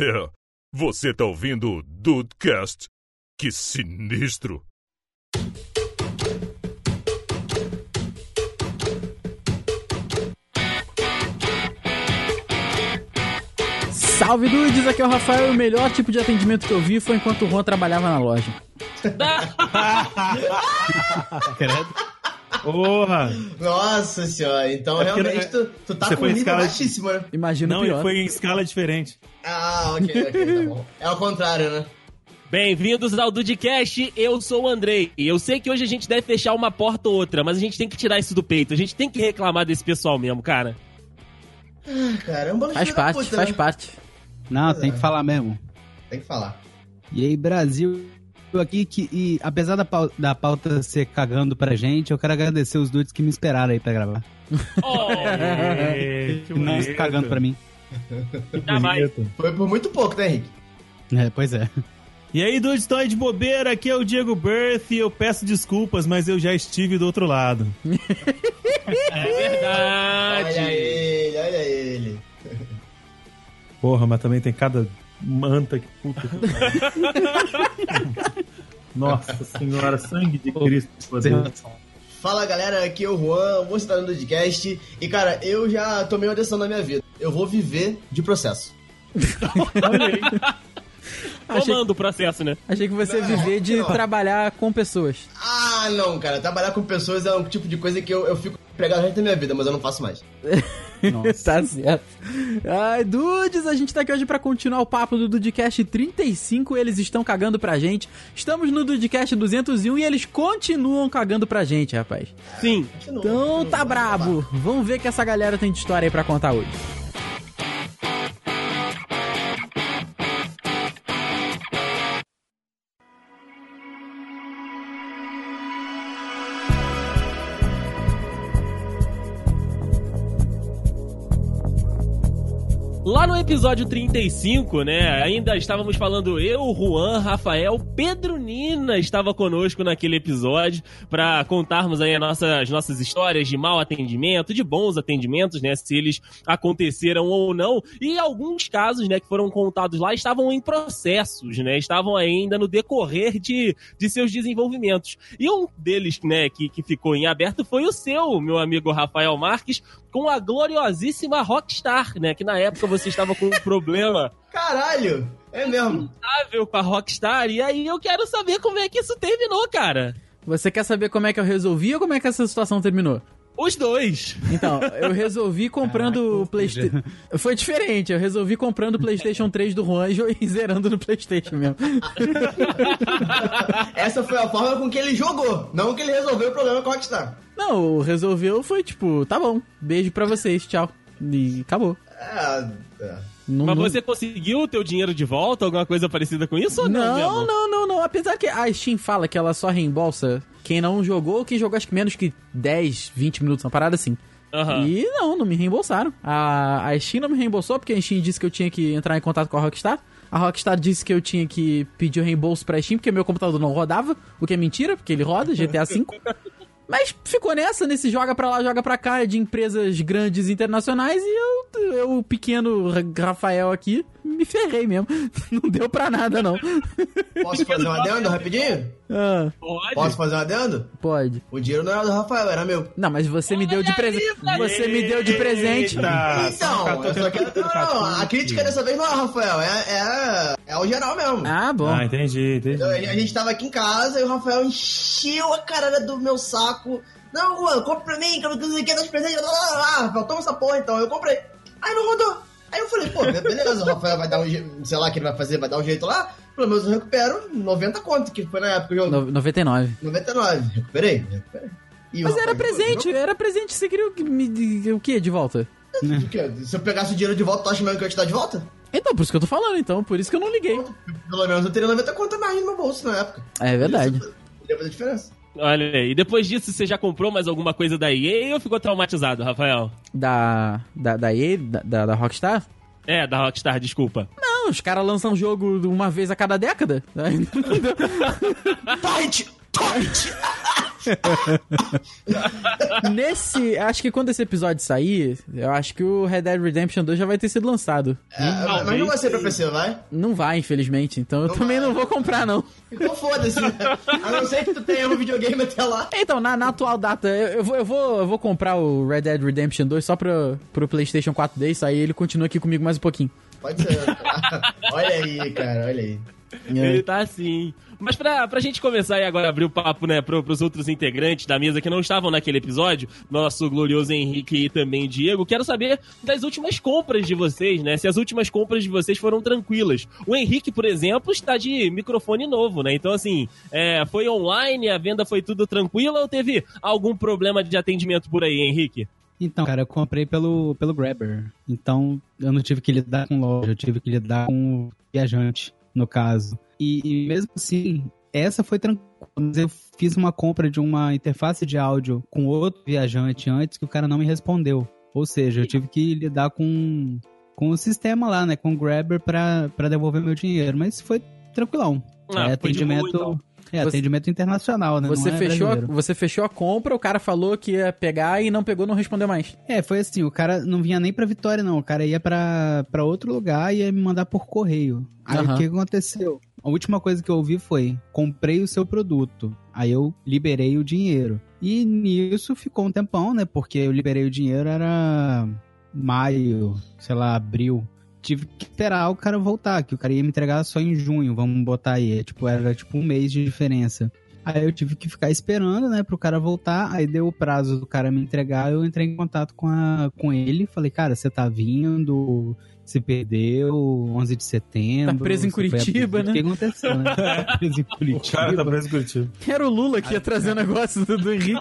É, você tá ouvindo o Dudecast? Que sinistro! Salve dudes, aqui é o Rafael e o melhor tipo de atendimento que eu vi foi enquanto o Juan trabalhava na loja. Credo. Porra! Nossa senhora, então É realmente não- tu, tu tá você com um nível escala baixíssimo, né? Imagina Não, pior. foi em escala diferente. Ah, ok, ok, tá bom. É o contrário, né? Bem-vindos ao Dudcast, eu sou o Andrei. E eu sei que hoje a gente deve fechar uma porta ou outra, mas a gente tem que tirar isso do peito. A gente tem que reclamar desse pessoal mesmo, cara. Caramba, não Faz filho da parte, puta, faz né? parte. Não, Pois tem é. que falar mesmo. Tem que falar. E aí, Brasil, aqui que, e, apesar da, pau- da pauta ser cagando pra gente, eu quero agradecer os dudes que me esperaram aí pra gravar. Oh, É, que E não bonito. cagando pra mim. mais. Foi por muito pouco, né, Henrique? É, pois é. E aí, dudes, estão aí de bobeira? Aqui é o Diego Birth e eu peço desculpas, mas eu já estive do outro lado. É verdade. Olha ele, olha ele. Porra, mas também tem cada manta que puta. que. Nossa senhora, sangue de Cristo. poder. Fala galera, aqui é o Juan, você tá no podcast. E cara, eu já tomei uma decisão na minha vida. Eu vou viver de processo. Olha aí. Comando o processo, né? achei que você Não, viver de não. trabalhar com pessoas. Ah, não, cara. Trabalhar com pessoas é um tipo de coisa que eu, eu fico pregado o resto da minha vida, mas eu não faço mais. tá certo. Ai, dudes, a gente tá aqui hoje pra continuar o papo do Dudcast 35. Eles estão cagando pra gente. Estamos no Dudcast 201 e eles continuam cagando pra gente, rapaz. Sim. Continua, Então continua, tá brabo. Vamos ver o que essa galera tem de história aí pra contar hoje. Lá no episódio 35, né, ainda estávamos falando eu, Juan, Rafael, Pedro Nina estava conosco naquele episódio para contarmos aí as nossas, as nossas histórias de mau atendimento, de bons atendimentos, né, se eles aconteceram ou não. E alguns casos, né, que foram contados lá estavam em processos, né, estavam ainda no decorrer de, de seus desenvolvimentos. E um deles, né, que, que ficou em aberto foi o seu, meu amigo Rafael Marques, com a gloriosíssima Rockstar, né? Que na época você estava com um problema Caralho! É mesmo. com a Rockstar. E aí eu quero saber como é que isso terminou, cara. Você quer saber como é que eu resolvi ou como é que essa situação terminou? Os dois. Então, eu resolvi comprando o PlayStation. Foi diferente, eu resolvi comprando o PlayStation 3 do Juan e zerando no PlayStation mesmo. Essa foi a forma com que ele jogou, não que ele resolveu o problema com a Rockstar. Não, o resolveu foi tipo, tá bom, beijo pra vocês, tchau. E acabou. É, é. Não, Mas não- você conseguiu o teu dinheiro de volta? Alguma coisa parecida com isso ou não? Não, mesmo? não, não, não. Apesar que a Steam fala que ela só reembolsa quem não jogou ou quem jogou acho que menos que 10, 20 minutos, uma parada assim. Aham. E não, não me reembolsaram. A, a Steam não me reembolsou porque a Steam disse que eu tinha que entrar em contato com a Rockstar. A Rockstar disse que eu tinha que pedir o reembolso pra Steam porque meu computador não rodava, o que é mentira, porque ele roda, GTA V. Mas ficou nessa, nesse joga pra lá, joga pra cá, de empresas grandes internacionais e eu, eu pequeno Rafael aqui, me ferrei mesmo. Não deu pra nada, não. Posso fazer um adendo rapidinho? Ah, Pode? Posso fazer um adendo? pode. O dinheiro não era do Rafael, era meu. Não, mas você me deu de presente. Você me deu de presente. Eita, então, só eu só quero... Não, não, a crítica dessa vez não é o Rafael, é, é, é o geral mesmo. Ah, bom. Ah, entendi, entendi. Eu- a gente tava aqui em casa e o Rafael encheu a caralho do meu saco. Não, Juan, compra pra mim, que eu não sei o que, dá de presente. Ah, Rafael, toma essa porra então. Eu comprei. Aí não rodou. Aí eu falei, pô, beleza, o Rafael vai dar um jeito, sei lá o que ele vai fazer, vai dar um jeito lá. Pelo menos eu recupero 90 conto, que foi na época o jogo. No- 99. 99. Recuperei, recuperei. E Mas era presente, era presente. Você queria o que- o quê de volta? O quê? Se eu pegasse o dinheiro de volta, tu acha mesmo que eu ia te dar de volta? Então, por isso que eu tô falando, então. Por isso que eu não liguei. Pelo menos eu teria 90 conto mais no meu bolso na época. É verdade. Isso Poderia fazer diferença. Olha aí. E depois disso, você já comprou mais alguma coisa da EA ou ficou traumatizado, Rafael? Da. Da, da EA, da, da, da Rockstar? É, da Rockstar, desculpa. Não, os caras lançam jogo uma vez a cada década. Fight! Fight! Nesse. Acho que quando esse episódio sair, eu acho que o Red Dead Redemption 2 já vai ter sido lançado. É, mas não vai ser pra PC, vai? Não vai, infelizmente. Então eu Não também vai. não vou comprar, não. Então foda-se. né? A não ser que tu tenha um videogame até lá. Então, na, na atual data, eu, eu vou, eu, vou, eu vou comprar o Red Dead Redemption 2 só pro, pro PlayStation 4 Days, aí ele continua aqui comigo mais um pouquinho. Pode ser. olha aí, cara, olha aí. Ele tá assim. Mas pra, pra gente começar aí agora a abrir o papo, né, pro, pros outros integrantes da mesa que não estavam naquele episódio, nosso glorioso Henrique e também Diego, quero saber das últimas compras de vocês, né? Se as últimas compras de vocês foram tranquilas. O Henrique, por exemplo, está de microfone novo, né? Então, assim, é, foi online, a venda foi tudo tranquila ou teve algum problema de atendimento por aí, Henrique? Então, cara, eu comprei pelo, pelo Grabber. Então, eu não tive que lidar com loja, eu tive que lidar com o viajante, no caso. E, e mesmo assim, essa foi tranquila. Mas eu fiz uma compra de uma interface de áudio com outro viajante antes que o cara não me respondeu. Ou seja, eu tive que lidar com, com o sistema lá, né? Com o Grabber pra, pra devolver meu dinheiro. Mas foi tranquilão. Ah, é de boa, atendimento. então. É, Você- atendimento internacional, né? Você, não é fechou, a- você fechou a compra, o cara falou que ia pegar e não pegou, não respondeu mais. É, foi assim, o cara não vinha nem pra Vitória, não. O cara ia pra, pra outro lugar e ia me mandar por correio. Aí Aham. o que aconteceu? A última coisa que eu ouvi foi: comprei o seu produto. Aí eu liberei o dinheiro. E nisso ficou um tempão, né? Porque eu liberei o dinheiro, era maio, sei lá, abril. Tive que esperar o cara voltar, que o cara ia me entregar só em junho, vamos botar aí. É, Tipo, era tipo um mês de diferença. Aí eu tive que ficar esperando, né, pro cara voltar. Aí deu o prazo do cara me entregar. Eu entrei em contato com, a, com ele. Falei, cara, você tá vindo? Se perdeu? 11 de setembro? Tá preso em Curitiba, abduzido?" né? O que aconteceu, né? Tá preso em O Curitiba. cara tá preso em Curitiba. Era o Lula que ia trazer o negócio do, do Henrique.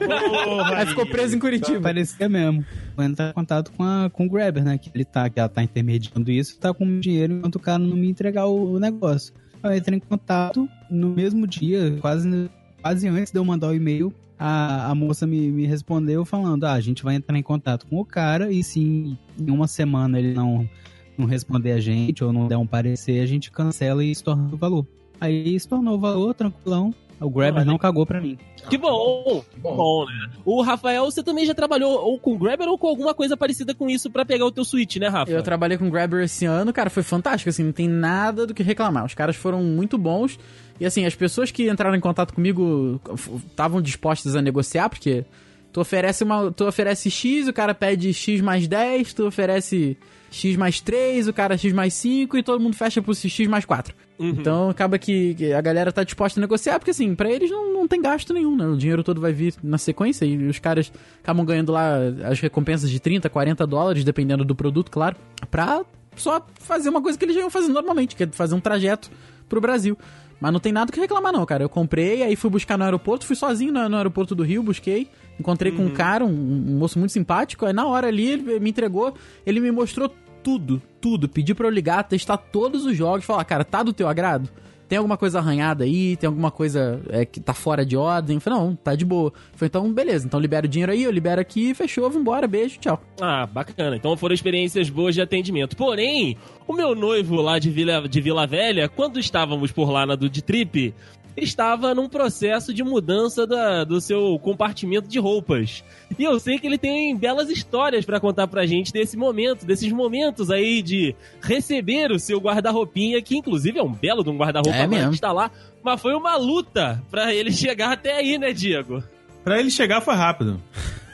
aí ficou preso em Curitiba. Parecia mesmo. Vou entrar em contato com, a, com o Grabber, né? Que ele tá, que ela tá intermediando isso, tá com dinheiro enquanto o cara não me entregar o, o negócio. Aí eu entrei em contato no mesmo dia, quase, quase antes de eu mandar o e-mail. A, a moça me, me respondeu falando: Ah, a gente vai entrar em contato com o cara e se em uma semana ele não, não responder a gente ou não der um parecer, a gente cancela e estorna o valor. Aí estornou o valor, tranquilão. O Grabber não cagou pra mim. Que bom! Que bom. Bom, né? O Rafael, você também já trabalhou ou com Grabber ou com alguma coisa parecida com isso pra pegar o teu Switch, né, Rafa? Eu trabalhei com Grabber esse ano, cara, foi fantástico, assim, não tem nada do que reclamar. Os caras foram muito bons. E assim, as pessoas que entraram em contato comigo estavam dispostas a negociar, porque tu oferece uma. Tu oferece X, o cara pede X mais 10, tu oferece X mais 3, o cara X mais 5 e todo mundo fecha por X mais 4. Uhum. Então acaba que a galera tá disposta a negociar, porque assim, pra eles não, não tem gasto nenhum, né? O dinheiro todo vai vir na sequência e os caras acabam ganhando lá as recompensas de 30, 40 dólares, dependendo do produto, claro, pra só fazer uma coisa que eles já iam fazendo normalmente, que é fazer um trajeto pro Brasil. Mas não tem nada que reclamar, não, cara. Eu comprei, aí fui buscar no aeroporto, fui sozinho no, no aeroporto do Rio, busquei. Encontrei com um cara, um, um moço muito simpático. Aí na hora ali, ele me entregou, ele me mostrou tudo, tudo. Pediu pra eu ligar, testar todos os jogos, falar, cara, tá do teu agrado? Tem alguma coisa arranhada aí? Tem alguma coisa é, que tá fora de ordem? Eu falei, não, tá de boa. Foi então, beleza, então libera o dinheiro aí, eu libero aqui, fechou, vambora, beijo, tchau. Ah, bacana. Então foram experiências boas de atendimento. Porém, o meu noivo lá de Vila, de Vila Velha, quando estávamos por lá na Dude Trip, estava num processo de mudança da- do seu compartimento de roupas. E eu sei que ele tem belas histórias pra contar pra gente desse momento, desses momentos aí de receber o seu guarda-roupinha, que inclusive é um belo de um guarda-roupa É mesmo. que está lá. Mas foi uma luta pra ele chegar até aí, né, Diego? Pra ele chegar foi rápido.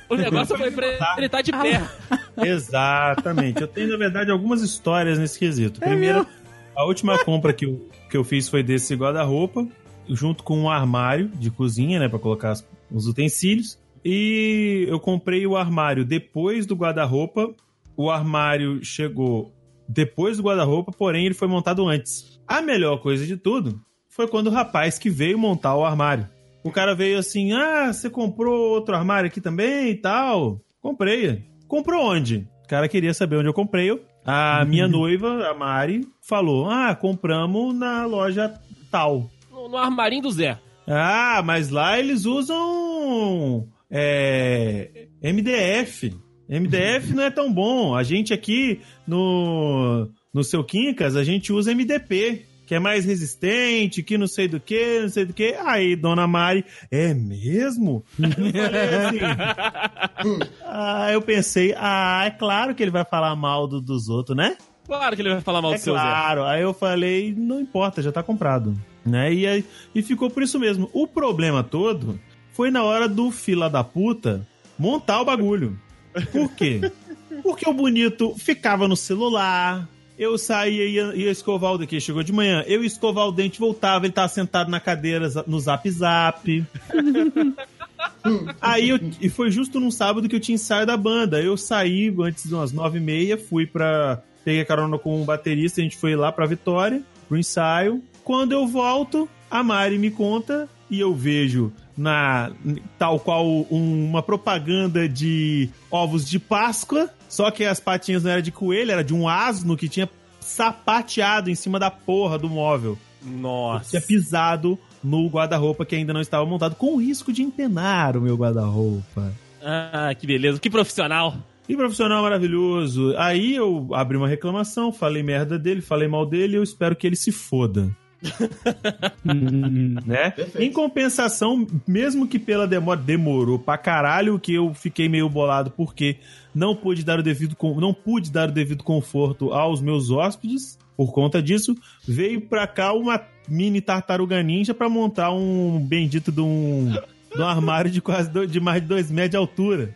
O negócio foi pra ele estar de pé. Exatamente. Eu tenho, na verdade, algumas histórias nesse quesito. Primeiro, a última compra que eu, que eu fiz foi desse guarda-roupa, junto com um armário de cozinha, né, pra colocar os utensílios. E eu comprei o armário depois do guarda-roupa. O armário chegou depois do guarda-roupa, porém ele foi montado antes. A melhor coisa de tudo foi quando o rapaz que veio montar o armário. O cara veio assim: Ah, você comprou outro armário aqui também e tal? Comprei. Comprou onde? O cara queria saber onde eu comprei. A minha noiva, a Mari, falou: Ah, compramos na loja tal. No, no armarinho do Zé. Ah, mas lá eles usam é, MDF. MDF não é tão bom. A gente aqui no, no seu Quincas, a gente usa MDP. que é mais resistente, que não sei do que, não sei do que. Aí, dona Mari, é mesmo? Eu assim. ah, eu pensei, ah, é claro que ele vai falar mal do- dos outros, né? Claro que ele vai falar mal É do seu Zé. claro. Aí eu falei, não importa, já tá comprado. Né? E, e ficou por isso mesmo. O problema todo foi na hora do fila da puta montar o bagulho. Por quê? Porque o bonito ficava no celular. Eu saía e ia, ia escovar o dente. Chegou de manhã. Eu ia escovar o dente, voltava. Ele tava sentado na cadeira no zap zap. Aí eu, e foi justo num sábado que eu tinha ensaio da banda. Eu saí antes de umas nove e meia, fui pra. Peguei carona com um baterista, a gente foi lá pra Vitória, pro ensaio. Quando eu volto, a Mari me conta e eu vejo na tal qual um- uma propaganda de ovos de Páscoa, só que as patinhas não era de coelho, era de um asno que tinha sapateado em cima da porra do móvel. Nossa. Tinha pisado no guarda-roupa que ainda não estava montado, com o risco de empenar o meu guarda-roupa. Ah, que beleza. Que profissional. E profissional maravilhoso. Aí eu abri uma reclamação, falei merda dele, falei mal dele, eu espero que ele se foda. né? Perfeito. Em compensação, mesmo que pela demora demorou pra caralho, que eu fiquei meio bolado porque não pude dar o devido não pude dar o devido conforto aos meus hóspedes. Por conta disso, veio pra cá uma mini tartaruga ninja pra montar um bendito de um, de um armário de quase dois- de mais de dois metros de altura.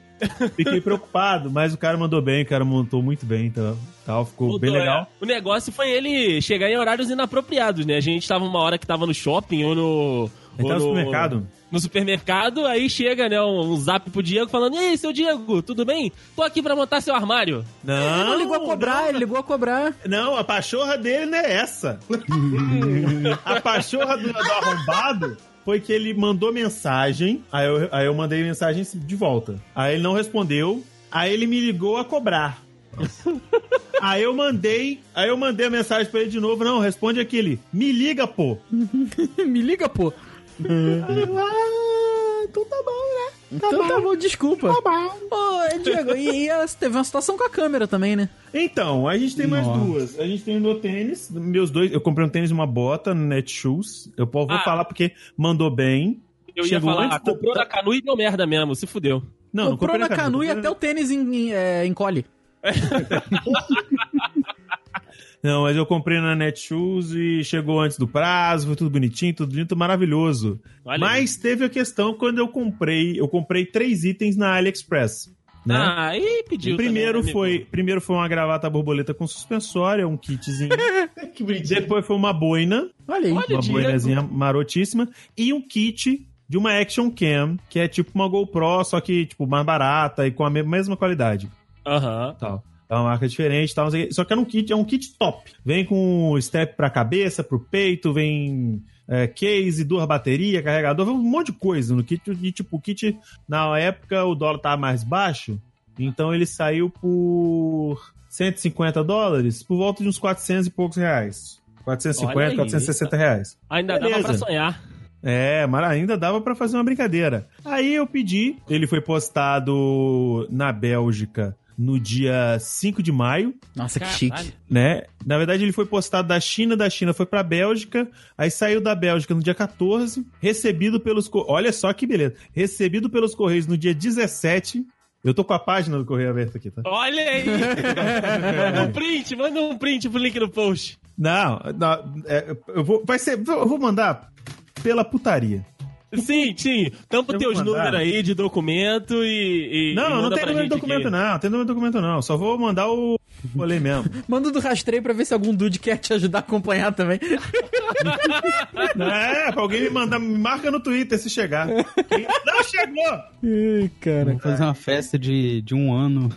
Fiquei preocupado, mas o cara mandou bem, o cara montou muito bem, então, tal, ficou bem Mudou, legal. é. O negócio foi ele chegar em horários inapropriados, né? A gente tava uma hora que tava no shopping ou no. Ele ou tá no no supermercado. No supermercado, aí chega, né, um, um zap pro Diego falando: E aí, seu Diego, tudo bem? Tô aqui pra montar seu armário. Não, Ele não ligou a cobrar, ele ligou a cobrar. Não, a pachorra dele não é essa. a pachorra do, do arrombado foi que ele mandou mensagem, aí eu, aí eu mandei mensagem de volta. Aí ele não respondeu, aí ele me ligou a cobrar. aí eu mandei, aí eu mandei a mensagem pra ele de novo, não, responde aquele, me liga, pô. Me liga, pô. Aí eu, ah, então tá bom, né? Então tá bom, desculpa. Tá bom. Ô, Diego, e, e ela teve uma situação com a câmera também, né? Então, a gente tem mais Nossa. duas. A gente tem o meu tênis, meus dois. Eu comprei um tênis e uma bota no Netshoes. Eu vou Ah. falar porque mandou bem. Eu Chegou ia falar, antes ah, comprou na canu e deu merda mesmo, se fudeu. Não, não Comprou comprei na canu e até o tênis em- em- é, encolhe. Não, mas eu comprei na Netshoes e chegou antes do prazo, foi tudo bonitinho, tudo bonito, maravilhoso. Olha mas teve a questão quando eu comprei, eu comprei três itens na AliExpress. Né? Ah, e pediu. primeiro também, foi, amigo. primeiro foi uma gravata borboleta com suspensório, um kitzinho. que bonitinho. Depois foi uma boina, Olha aí. Olha, uma boinazinha marotíssima e um kit de uma Action Cam, que é tipo uma GoPro, só que tipo mais barata e com a me- mesma qualidade. Aham. Tal. É uma marca diferente, tal, quê. só que era um kit, é um kit top. Vem com step pra cabeça, pro peito, vem é, case, duas baterias, carregador, um monte de coisa no kit. E tipo, o kit, na época, o dólar tava mais baixo, então ele saiu por 150 dólares, por volta de uns 400 e poucos reais. 450, Olha aí. 460 reais. Ainda Beleza. dava pra sonhar. É, mas ainda dava pra fazer uma brincadeira. Aí eu pedi, ele foi postado na Bélgica no dia 5 de maio, Nossa, que Caralho. chique. né? Na verdade, ele foi postado da China, da China foi pra Bélgica, aí saiu da Bélgica no dia 14, recebido pelos. Olha só que beleza. Recebido pelos Correios no dia 17. Eu tô com a página do Correio aberta aqui, tá? Olha aí! manda um print, manda um print pro link no post. Não, não, é, eu vou. Vai ser. Eu vou mandar pela putaria. Sim, sim. Tampa Eu teus números aí de documento e. e Não, e não manda tem número de documento, aqui. não. Tem número de documento, não. Só vou mandar o rolê mesmo. Manda do rastreio pra ver se algum dude quer te ajudar a acompanhar também. É, pra alguém me mandar, me marca no Twitter se chegar. Não chegou! Ai, cara. Vamos fazer uma festa de, de um ano.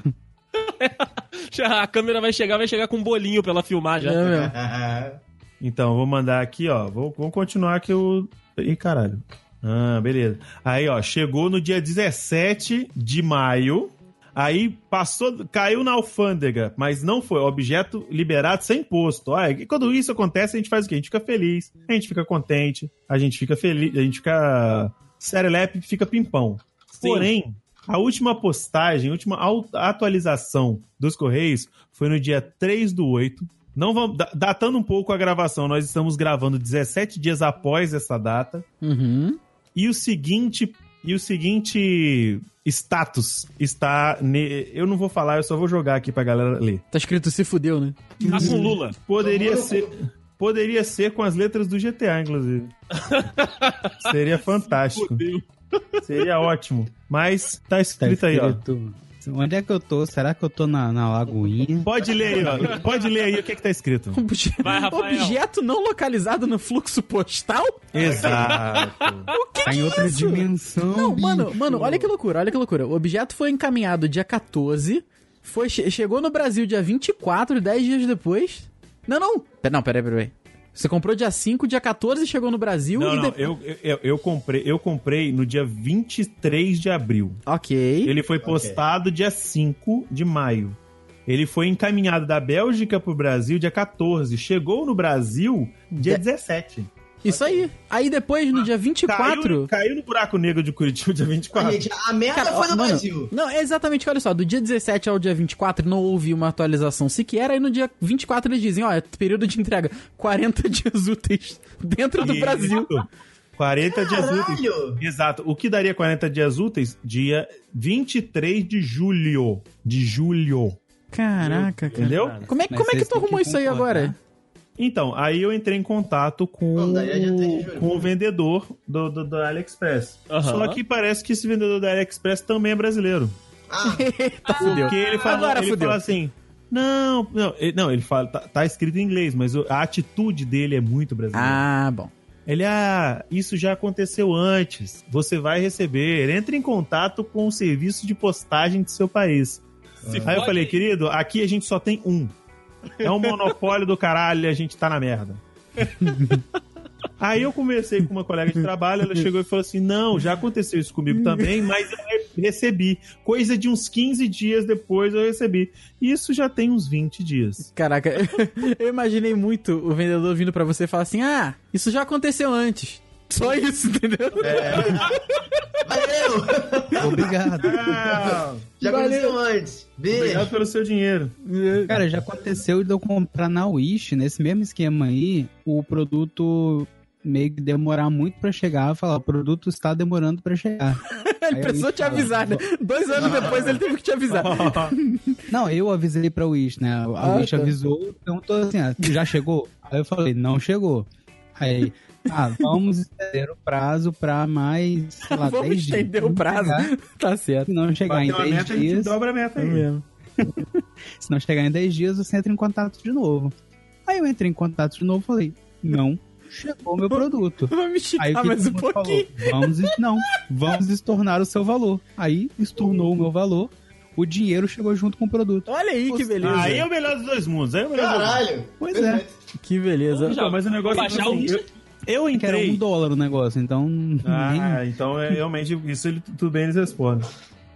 Já A câmera vai chegar, vai chegar com um bolinho pra ela filmar já. É. Então, vou mandar aqui, ó. Vou, vou continuar que eu. Ih, caralho. Ah, beleza. Aí, ó, chegou no dia 17 de maio. Aí passou, caiu na alfândega, mas não foi objeto liberado sem imposto. Olha, e quando isso acontece, a gente faz o quê? A gente fica feliz, a gente fica contente, a gente fica feliz, a gente fica serelepe, fica pimpão. Sim. Porém, a última postagem, a última atualização dos Correios foi no dia 3 do 8. Não vamos, da- datando um pouco a gravação, nós estamos gravando 17 dias após essa data. Uhum. E o seguinte, e o seguinte status está, ne- eu não vou falar, eu só vou jogar aqui pra galera ler. Tá escrito se fudeu, né? Tá com Lula. Poderia ser, poderia ser com as letras do GTA, inclusive. Seria fantástico. Fudeu. Seria ótimo. Mas tá Tá escrito aí, ó. Onde é que eu tô? Será que eu tô na, na Lagoinha? Pode ler aí, ó. Pode ler aí o que que tá escrito. Obje- Vai. Objeto não localizado no fluxo postal? Exato. O que Tá que em é outra isso? dimensão. Não, mano, bicho. mano, olha que loucura, olha que loucura. O objeto foi encaminhado dia 14, foi, che- chegou no Brasil dia 24, 10 dias depois. Não, não. Pera- Não, peraí, peraí. Você comprou dia 5, dia 14 chegou no Brasil Não, e não, depois. eu, eu, eu comprei, eu comprei no dia 23 de abril. Ok. Ele foi postado dia 5 de maio. Ele foi encaminhado da Bélgica pro Brasil dia 14. Chegou no Brasil dia De- 17. Isso aí. Aí depois, no dia 24. Caiu, caiu no buraco negro de Curitiba dia 24. Gente, a merda Cara, foi do mano, Brasil. Não, é exatamente, olha só, do dia 17 ao dia 24 não houve uma atualização sequer, aí no dia 24 eles dizem, ó, é período de entrega, 40 dias úteis dentro do Isso. Brasil. 40 dias úteis. Caralho! Exato. O que daria 40 dias úteis? Dia 23 de julho. De julho. Caraca, cara. Entendeu? Como é, Mas como é que vocês tu arrumou que isso aí agora? Então, aí eu entrei em contato com, Não, daí dia 3 de julho. com o vendedor do, do, do AliExpress. Aham. Só que parece que esse vendedor da AliExpress também é brasileiro. Ah, Tá fudeu. Porque ele fala, Agora ele fudeu. fala assim. Não, não, ele, não, ele fala, tá, tá escrito em inglês, mas o- a atitude dele é muito brasileira. Ah, bom. Ele, ah, isso já aconteceu antes. Você vai receber. Entre em contato com o serviço de postagem do seu país. Se Aí eu fode falei, querido, aqui a gente só tem um. É um monopólio do caralho e a gente tá na merda. Aí eu conversei com uma colega de trabalho, ela chegou e falou assim: Não, já aconteceu isso comigo também, mas eu re- recebi. Coisa de uns 15 dias depois eu recebi. Isso já tem uns 20 dias. Caraca, eu imaginei muito o vendedor vindo pra você e falar assim: ah, isso já aconteceu antes. Só isso, entendeu? valeu! Obrigado. Ah, Já Valeu. aconteceu antes. Beijo. obrigado pelo seu dinheiro. Cara, já aconteceu de eu comprar na Wish, nesse mesmo esquema aí, o produto meio que demorar muito pra chegar, falar, o produto está demorando pra chegar. Ele Aí precisou te avisar, né? Dois anos depois ele teve que te avisar. Não, eu avisei pra Wish, né? A Ah, Wish tá. avisou, perguntou assim, ah, já chegou? Aí eu falei, não chegou. Aí, ah, vamos estender o prazo pra mais, sei lá, Vamos 10 dias. estender o prazo. chegar. Tá certo. Se não chegar em Bateu a 10 meta, a gente dias, dobra a meta É aí. mesmo. se não chegar em 10 dias, você entra em contato de novo. Aí eu entrei em contato de novo e falei, não chegou meu produto. Vamos Aí esticar que mais um pouquinho. falou? Vamos, não, vamos estornar o seu valor. Aí estornou o meu valor, o dinheiro chegou junto com o produto. Olha aí que beleza. Aí é o melhor dos dois mundos. Aí é o melhor dos dois mundos. Caralho. Pois é. Que beleza. Já- mas o negócio é que, Baixar assim, o- eu, eu Que era um entrei. dólar o negócio, então. nem- Ah, então é realmente isso ele, tudo bem eles respondem.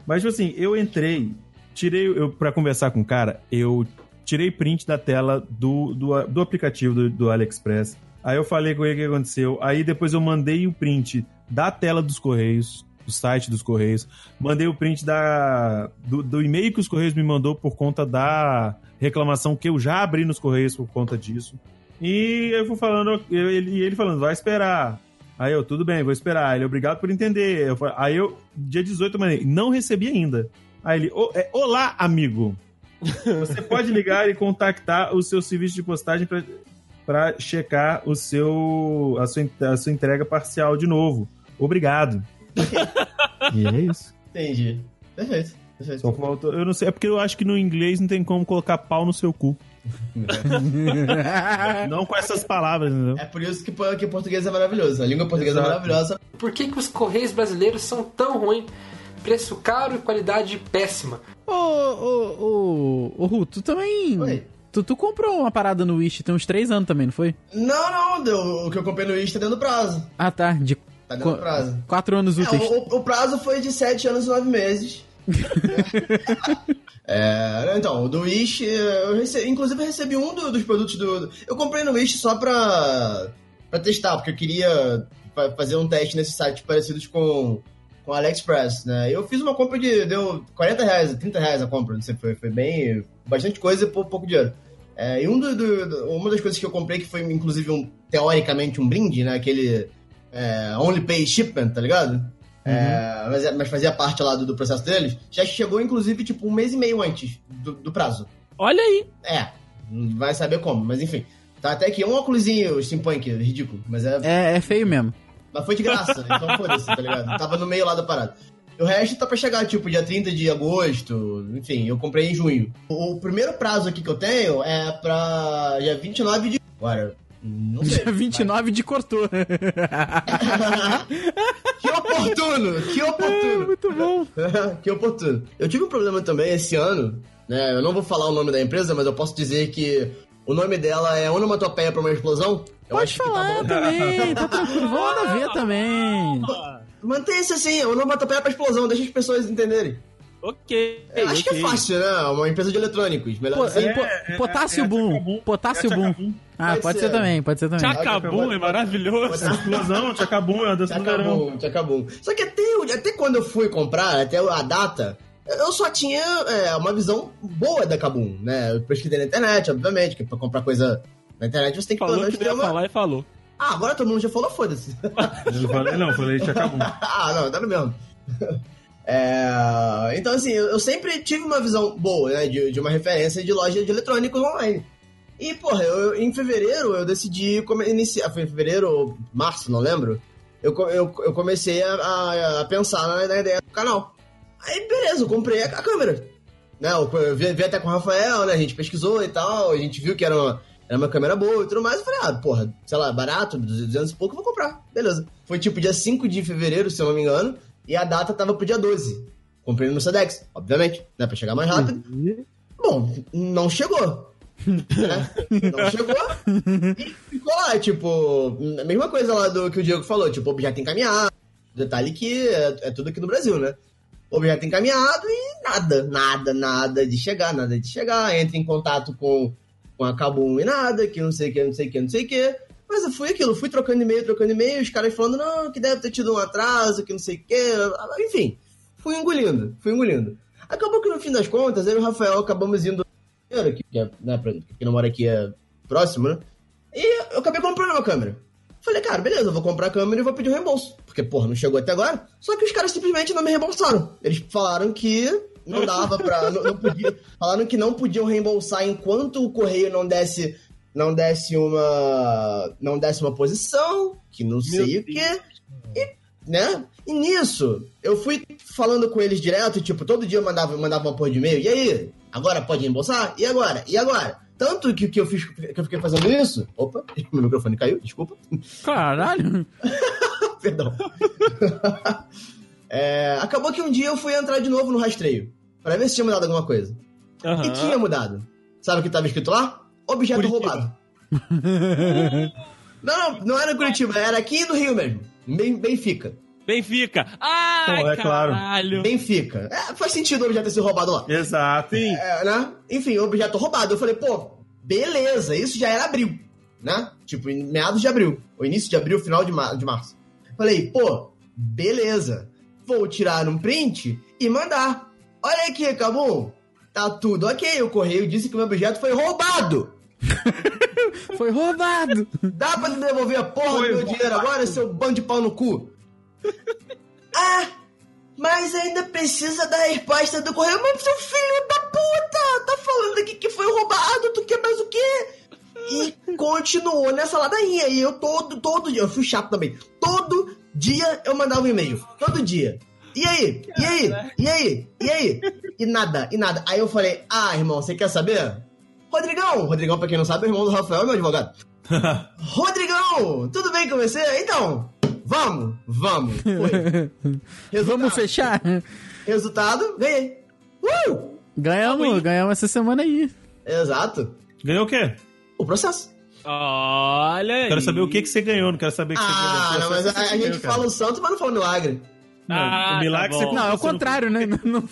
Mas tipo assim, eu entrei, tirei eu para conversar com o cara, eu tirei print da tela do, do, do aplicativo do, do AliExpress. Aí eu falei com ele o que aconteceu. Aí depois eu mandei o print da tela dos Correios, do site dos Correios. Mandei o print da, do, do e-mail que os Correios me mandou por conta da reclamação que eu já abri nos Correios por conta disso. E eu fui falando, eu- ele, e ele falando, vai esperar. Aí eu, tudo bem, vou esperar. Ele, obrigado por entender. Eu, aí eu, dia 18, eu mandei, não recebi ainda. Aí ele, "Ô, é, olá, amigo. Você pode ligar e contactar o seu serviço de postagem pra- pra checar o seu, a, sua, a sua entrega parcial de novo. Obrigado. e é isso. Entendi. Perfeito. Perfeito. Só faltou, eu não sei, é porque eu acho que no inglês não tem como colocar pau no seu cu. Não com essas palavras, entendeu? É por isso que, que português é maravilhoso. A língua portuguesa Exato. é maravilhosa. Por que, que os correios brasileiros são tão ruins? Preço caro e qualidade péssima. Ô, ô, ô, ô, Ru, tu também. Oi. Tu, tu comprou uma parada no Wish tem uns três anos também, não foi? Não, não, deu, o que eu comprei no Wish tá dentro do prazo. Ah, tá. De Tá dentro do qu- prazo. quatro anos É, úteis. o, o prazo foi de 7 anos e 9 meses. é, então, do Wish, eu recebi, inclusive eu recebi um do- dos produtos do. Eu comprei no Wish só pra, pra testar, porque eu queria fa- fazer um teste nesses sites parecidos com, com AliExpress, né? Eu fiz uma compra de. deu 40 reais, 30 reais a compra, não sei, foi, foi bem. bastante coisa por pouco dinheiro. É, e um do- do- uma das coisas que eu comprei, que foi inclusive um, teoricamente um brinde, né? Aquele é, Only Pay Shipment, tá ligado? É, mas, é- mas fazia parte lá do, do processo deles. Já chegou, inclusive, tipo, um mês e meio antes do, do prazo. Olha aí. É, não vai saber como, mas enfim. Tá até aqui, um óculosinho steampunk, ridículo, mas é É, é feio mesmo. mas foi de graça, então foda-se, tá ligado? Tava no meio lá da parada. O resto tá pra chegar, tipo, dia 30 de agosto, enfim, eu comprei em junho. O, o primeiro prazo aqui que eu tenho é pra dia 29 de... Agora, não. Dia 29 de cortou. que oportuno, que oportuno. Muito bom. que oportuno. Eu tive um problema também esse ano, né? Eu não vou falar o nome da empresa, mas eu posso dizer que o nome dela é Onomatopeia pra uma Explosão. Eu Pode acho que tá falar bom. também, tá tranquilo. Lá ver também. Mantém-se assim, Onomatopeia pra Explosão, deixa as pessoas entenderem. Ok. Eu acho que é fácil, né? Uma empresa de eletrônicos. Melhor Pô, assim. é, po- potássio é boom. Tchacabum. Potássio É boom. Ah, Pode pode ser. ser também, pode ser também. Tchacabum é maravilhoso. Explosão, Tchacabum, é a dança do verão. Tchacabum, Tchacabum. Só que até, até quando eu fui comprar, até a data, eu só tinha é, uma visão boa da Kabum, né? Eu pesquisei na internet, obviamente, que pra comprar coisa na internet você tem que Falou que ia uma... falar e falou. Ah, agora todo mundo já falou, foda-se. Eu não falei, não, falei Tchacabum. ah, não, tá no mesmo. É, então, assim, eu sempre tive uma visão boa, né? De, de uma referência de loja de eletrônicos online. E, porra, eu, em fevereiro eu decidi iniciar. Foi em fevereiro ou março, não lembro. Eu, eu, eu comecei a, a- a pensar na, na ideia do canal. Aí, beleza, eu comprei a, a câmera. Né, eu, eu vi, vi até com o Rafael, né? A gente pesquisou e tal, a gente viu que era uma, era uma câmera boa e tudo mais. Eu falei, ah, porra, sei lá, barato, 200 e pouco, eu vou comprar. Beleza. Foi tipo dia 5 de fevereiro, se eu não me engano, e a data tava pro dia 12. Comprei no Sedex, obviamente, né? Pra chegar mais rápido. Bom, não chegou. né? Não chegou. E ficou lá, tipo, a mesma coisa lá do que o Diego falou, tipo, objeto encaminhado. Detalhe que é, é tudo aqui no Brasil, né? Objeto encaminhado e nada, nada, nada de chegar, nada de chegar. Entra em contato com, com a Kabum e nada, que não sei o que, não sei o que, não sei o que. Mas eu fui aquilo, fui trocando e-mail, trocando e-mail, os caras falando, não, que deve ter tido um atraso, que não sei o que. Enfim, fui engolindo, fui engolindo. Acabou que no fim das contas, eu e o Rafael acabamos indo que, é, né, pra, que não mora aqui é próximo, né? E eu acabei comprando uma câmera. Falei, cara, beleza, eu vou comprar a câmera e vou pedir o reembolso. Porque, porra, não chegou até agora. Só que os caras simplesmente não me reembolsaram. Eles falaram que não dava pra. não, não podia, falaram que não podiam reembolsar enquanto o correio não desse. Não desse uma. Não desse uma posição, que não sei o quê. E, né? E nisso, eu fui falando com eles direto, tipo, todo dia eu mandava, mandava uma porra de e-mail. E aí? Agora pode reembolsar? E agora? E agora? Tanto que, que, eu fiz, que eu fiquei fazendo isso. Opa, meu microfone caiu, desculpa. Caralho. Perdão. É, acabou que um dia eu fui entrar de novo no rastreio. Pra ver se tinha mudado alguma coisa. Aham. E tinha mudado. Sabe o que tava escrito lá? Objeto Curitiba. roubado. não, não, não era Curitiba, era aqui no Rio mesmo. Bem, Benfica. Benfica. Pô, é claro. caralho. Benfica. É, faz sentido o objeto ter sido roubado lá. Exato. Sim. É, né? Enfim, objeto roubado. Eu falei, pô, beleza, isso já era abril, né? Tipo, meados de abril. O início de abril, final de, mar de março. Falei, pô, beleza. Vou tirar um print e mandar. Olha aqui, Cabum. Tá tudo ok. O correio disse que o meu objeto foi roubado. Foi roubado. Dá pra devolver a porra Foi do meu dinheiro agora, seu bando de pau no cu? ah, mas ainda precisa da resposta do correio. Mas seu filho da puta, tá falando aqui que foi roubado, tu quer mais o quê? E continuou nessa ladainha. E eu todo, todo dia, eu fui chato também. Todo dia eu mandava um e-mail. Todo dia. E aí? E aí? E aí? E aí? E nada, e nada. Aí eu falei, ah, irmão, você quer saber? Rodrigão, Rodrigão, pra quem não sabe, é o irmão do Rafael, meu advogado. Rodrigão, tudo bem com você? Então, vamos, vamos. Vamos fechar? Resultado, ganhei. Uh! Ganhamos, ganhamos essa semana aí. Exato. Ganhou o quê? O processo. Olha aí. Quero saber o que, que você ganhou, não quero saber o que Ah, você não, ganhou. mas a, Você a ganhou, gente cara. fala o santo, mas não fala o milagre. Não, Ah, o milagre tá você bom. Não, é o não- contrário, né? Não, não-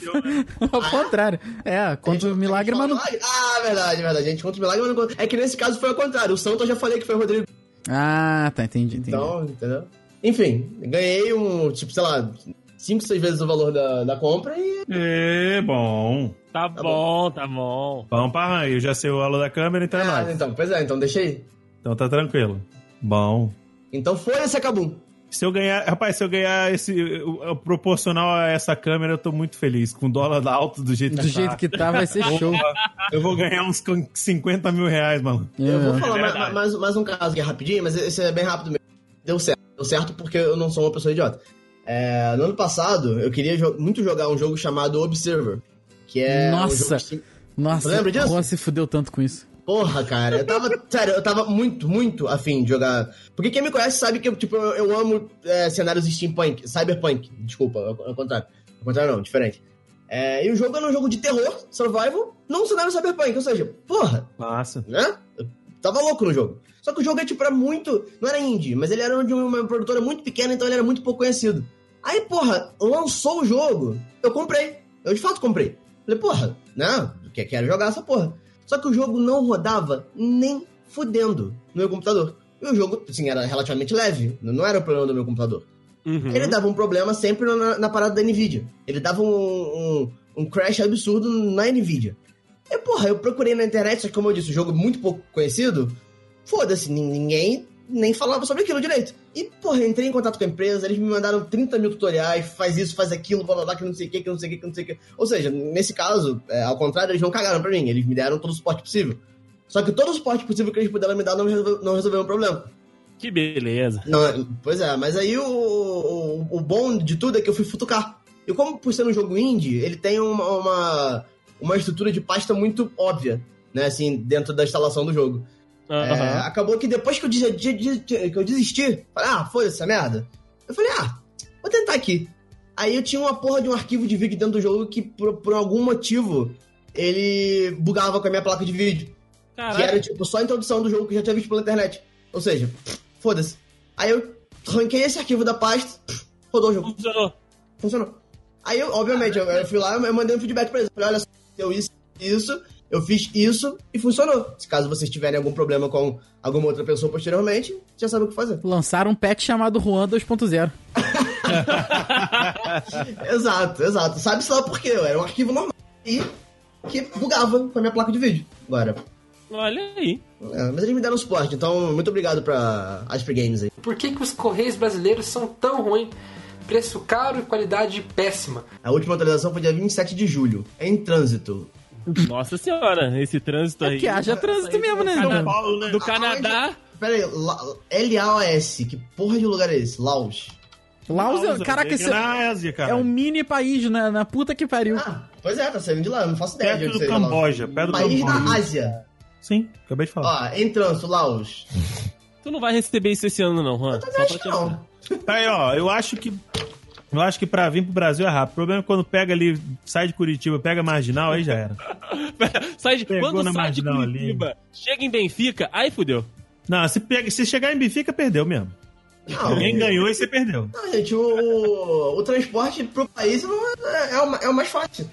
é o contrário. É, contra o milagre, mas não. Ah, verdade, verdade. A gente conta o milagre, mas não conta. É que nesse caso foi ao contrário. O santo eu já falei que foi o Rodrigo. Ah, tá, entendi, entendi. Então, entendeu? Enfim, ganhei um, tipo, sei lá, 5, 6 vezes o valor da, da compra e. É, bom. Tá, bom, tá bom. Vamos pra. Eu já sei o valor da câmera, então é Ah, nóis. então, pois é, então deixa aí. Então tá tranquilo. Bom. Então foi esse acabou. Se eu ganhar, rapaz, se eu ganhar esse o- o proporcional a essa câmera, eu tô muito feliz. Com o dólar alto do jeito Do que jeito tá. que tá, vai ser show. Eu vou ganhar uns 50 mil reais, mano. Eu vou É. falar mais, verdade. mais, mais um caso aqui rapidinho, mas esse é bem rápido mesmo. Deu certo. Deu certo porque eu não sou uma pessoa idiota. É, no ano passado, eu queria jo- muito jogar um jogo chamado Observer. Que é. um Nossa. jogo sim- Nossa, Lembra disso? o Juan se fudeu tanto com isso. Porra, cara, eu tava. sério, eu tava muito, muito afim de jogar. Porque quem me conhece sabe que eu, tipo, eu, eu amo é, cenários steampunk, cyberpunk. Desculpa, ao, ao contrário. Ao contrário, não, diferente. É, e o jogo era um jogo de terror, survival, não um cenário cyberpunk. Ou seja, porra, Massa. né? Eu tava louco no jogo. Só que o jogo é, tipo, era muito. Não era indie, mas ele era de uma produtora muito pequena, então ele era muito pouco conhecido. Aí, porra, lançou o jogo, eu comprei. Eu de fato comprei. Falei, porra, né? que- Quero jogar essa porra. Só que o jogo não rodava nem fudendo no meu computador. E o jogo, assim, era relativamente leve. Não era o problema do meu computador. Uhum. Ele dava um problema sempre na, na parada da Nvidia. Ele dava um, um, um crash absurdo na Nvidia. E, porra, eu procurei na internet, só que como eu disse, o jogo é muito pouco conhecido. Foda-se, nin- ninguém nem falava sobre aquilo direito. E, porra, entrei em contato com a empresa, eles me mandaram 30 mil tutoriais, faz isso, faz aquilo, blá blá blá, que não sei o que, que não sei o que, que não sei o que. Ou seja, nesse caso, é, ao contrário, eles não cagaram pra mim, eles me deram todo o suporte possível. Só que todo o suporte possível que eles puderam me dar não resolveu, não resolveu o problema. Que beleza. Não, pois é, mas aí o, o, o bom de tudo é que eu fui futucar. E como por ser um jogo indie, ele tem uma, uma, uma estrutura de pasta muito óbvia, né, assim, dentro da instalação do jogo. É, Aham. acabou que depois que eu, des- de- de- que eu desisti, falei, ah, foi essa merda. Eu falei, ah, vou tentar aqui. Aí eu tinha uma porra de um arquivo de vídeo dentro do jogo que, por, por algum motivo, ele bugava com a minha placa de vídeo. Que Caraca. era, tipo, só a introdução do jogo que eu já tinha visto pela internet. Ou seja, foda-se. Aí eu ranquei esse arquivo da pasta, rodou o jogo. Funcionou. Funcionou. Aí, eu, obviamente, eu, eu fui lá eu mandei um feedback pra eles. Falei, olha só, deu isso, isso, eu fiz isso e funcionou. Se caso vocês tiverem algum problema com alguma outra pessoa posteriormente, já sabe o que fazer. Lançaram um patch chamado Juan 2.0. exato, exato. Sabe-se lá por quê? Era um arquivo normal. E que bugava com a minha placa de vídeo. Agora. Olha aí. é, mas eles me deram suporte, então muito obrigado pra Asper Games aí. Por que, que os Correios brasileiros são tão ruins? Preço caro e qualidade péssima. A última atualização foi dia 27 de julho. É em trânsito. Nossa senhora, esse trânsito aí. É que haja trânsito mesmo, né? Canadá. Paulo, né? Do Canadá. Pera aí, La- L-A-O-S. Que porra de lugar é esse? Laos. Laos, Pausa, caraca, tem que esse Ásia, cara. é um mini país na, na puta que pariu. Ah, pois é, tá saindo de lá. Eu não faço ideia de Perto do Laos. Camboja, perto do País Camboja. da Ásia. Sim, acabei de falar. Ó, em trânsito, Laos. Tu não vai receber isso esse ano, não, Juan. Só pra Acho que não. Tá aí, ó, eu acho que. Eu acho que pra vir pro Brasil é rápido. O problema é quando pega ali, sai de Curitiba, pega marginal, aí já era. sai de, Pegou quando sai de marginal Curitiba, chega em Benfica, aí fudeu. Não, se, pega, se chegar em Benfica, perdeu mesmo. Não, Quem ganhou e você perdeu. não, gente, o, o, transporte pro país é, é, o, é o mais fácil.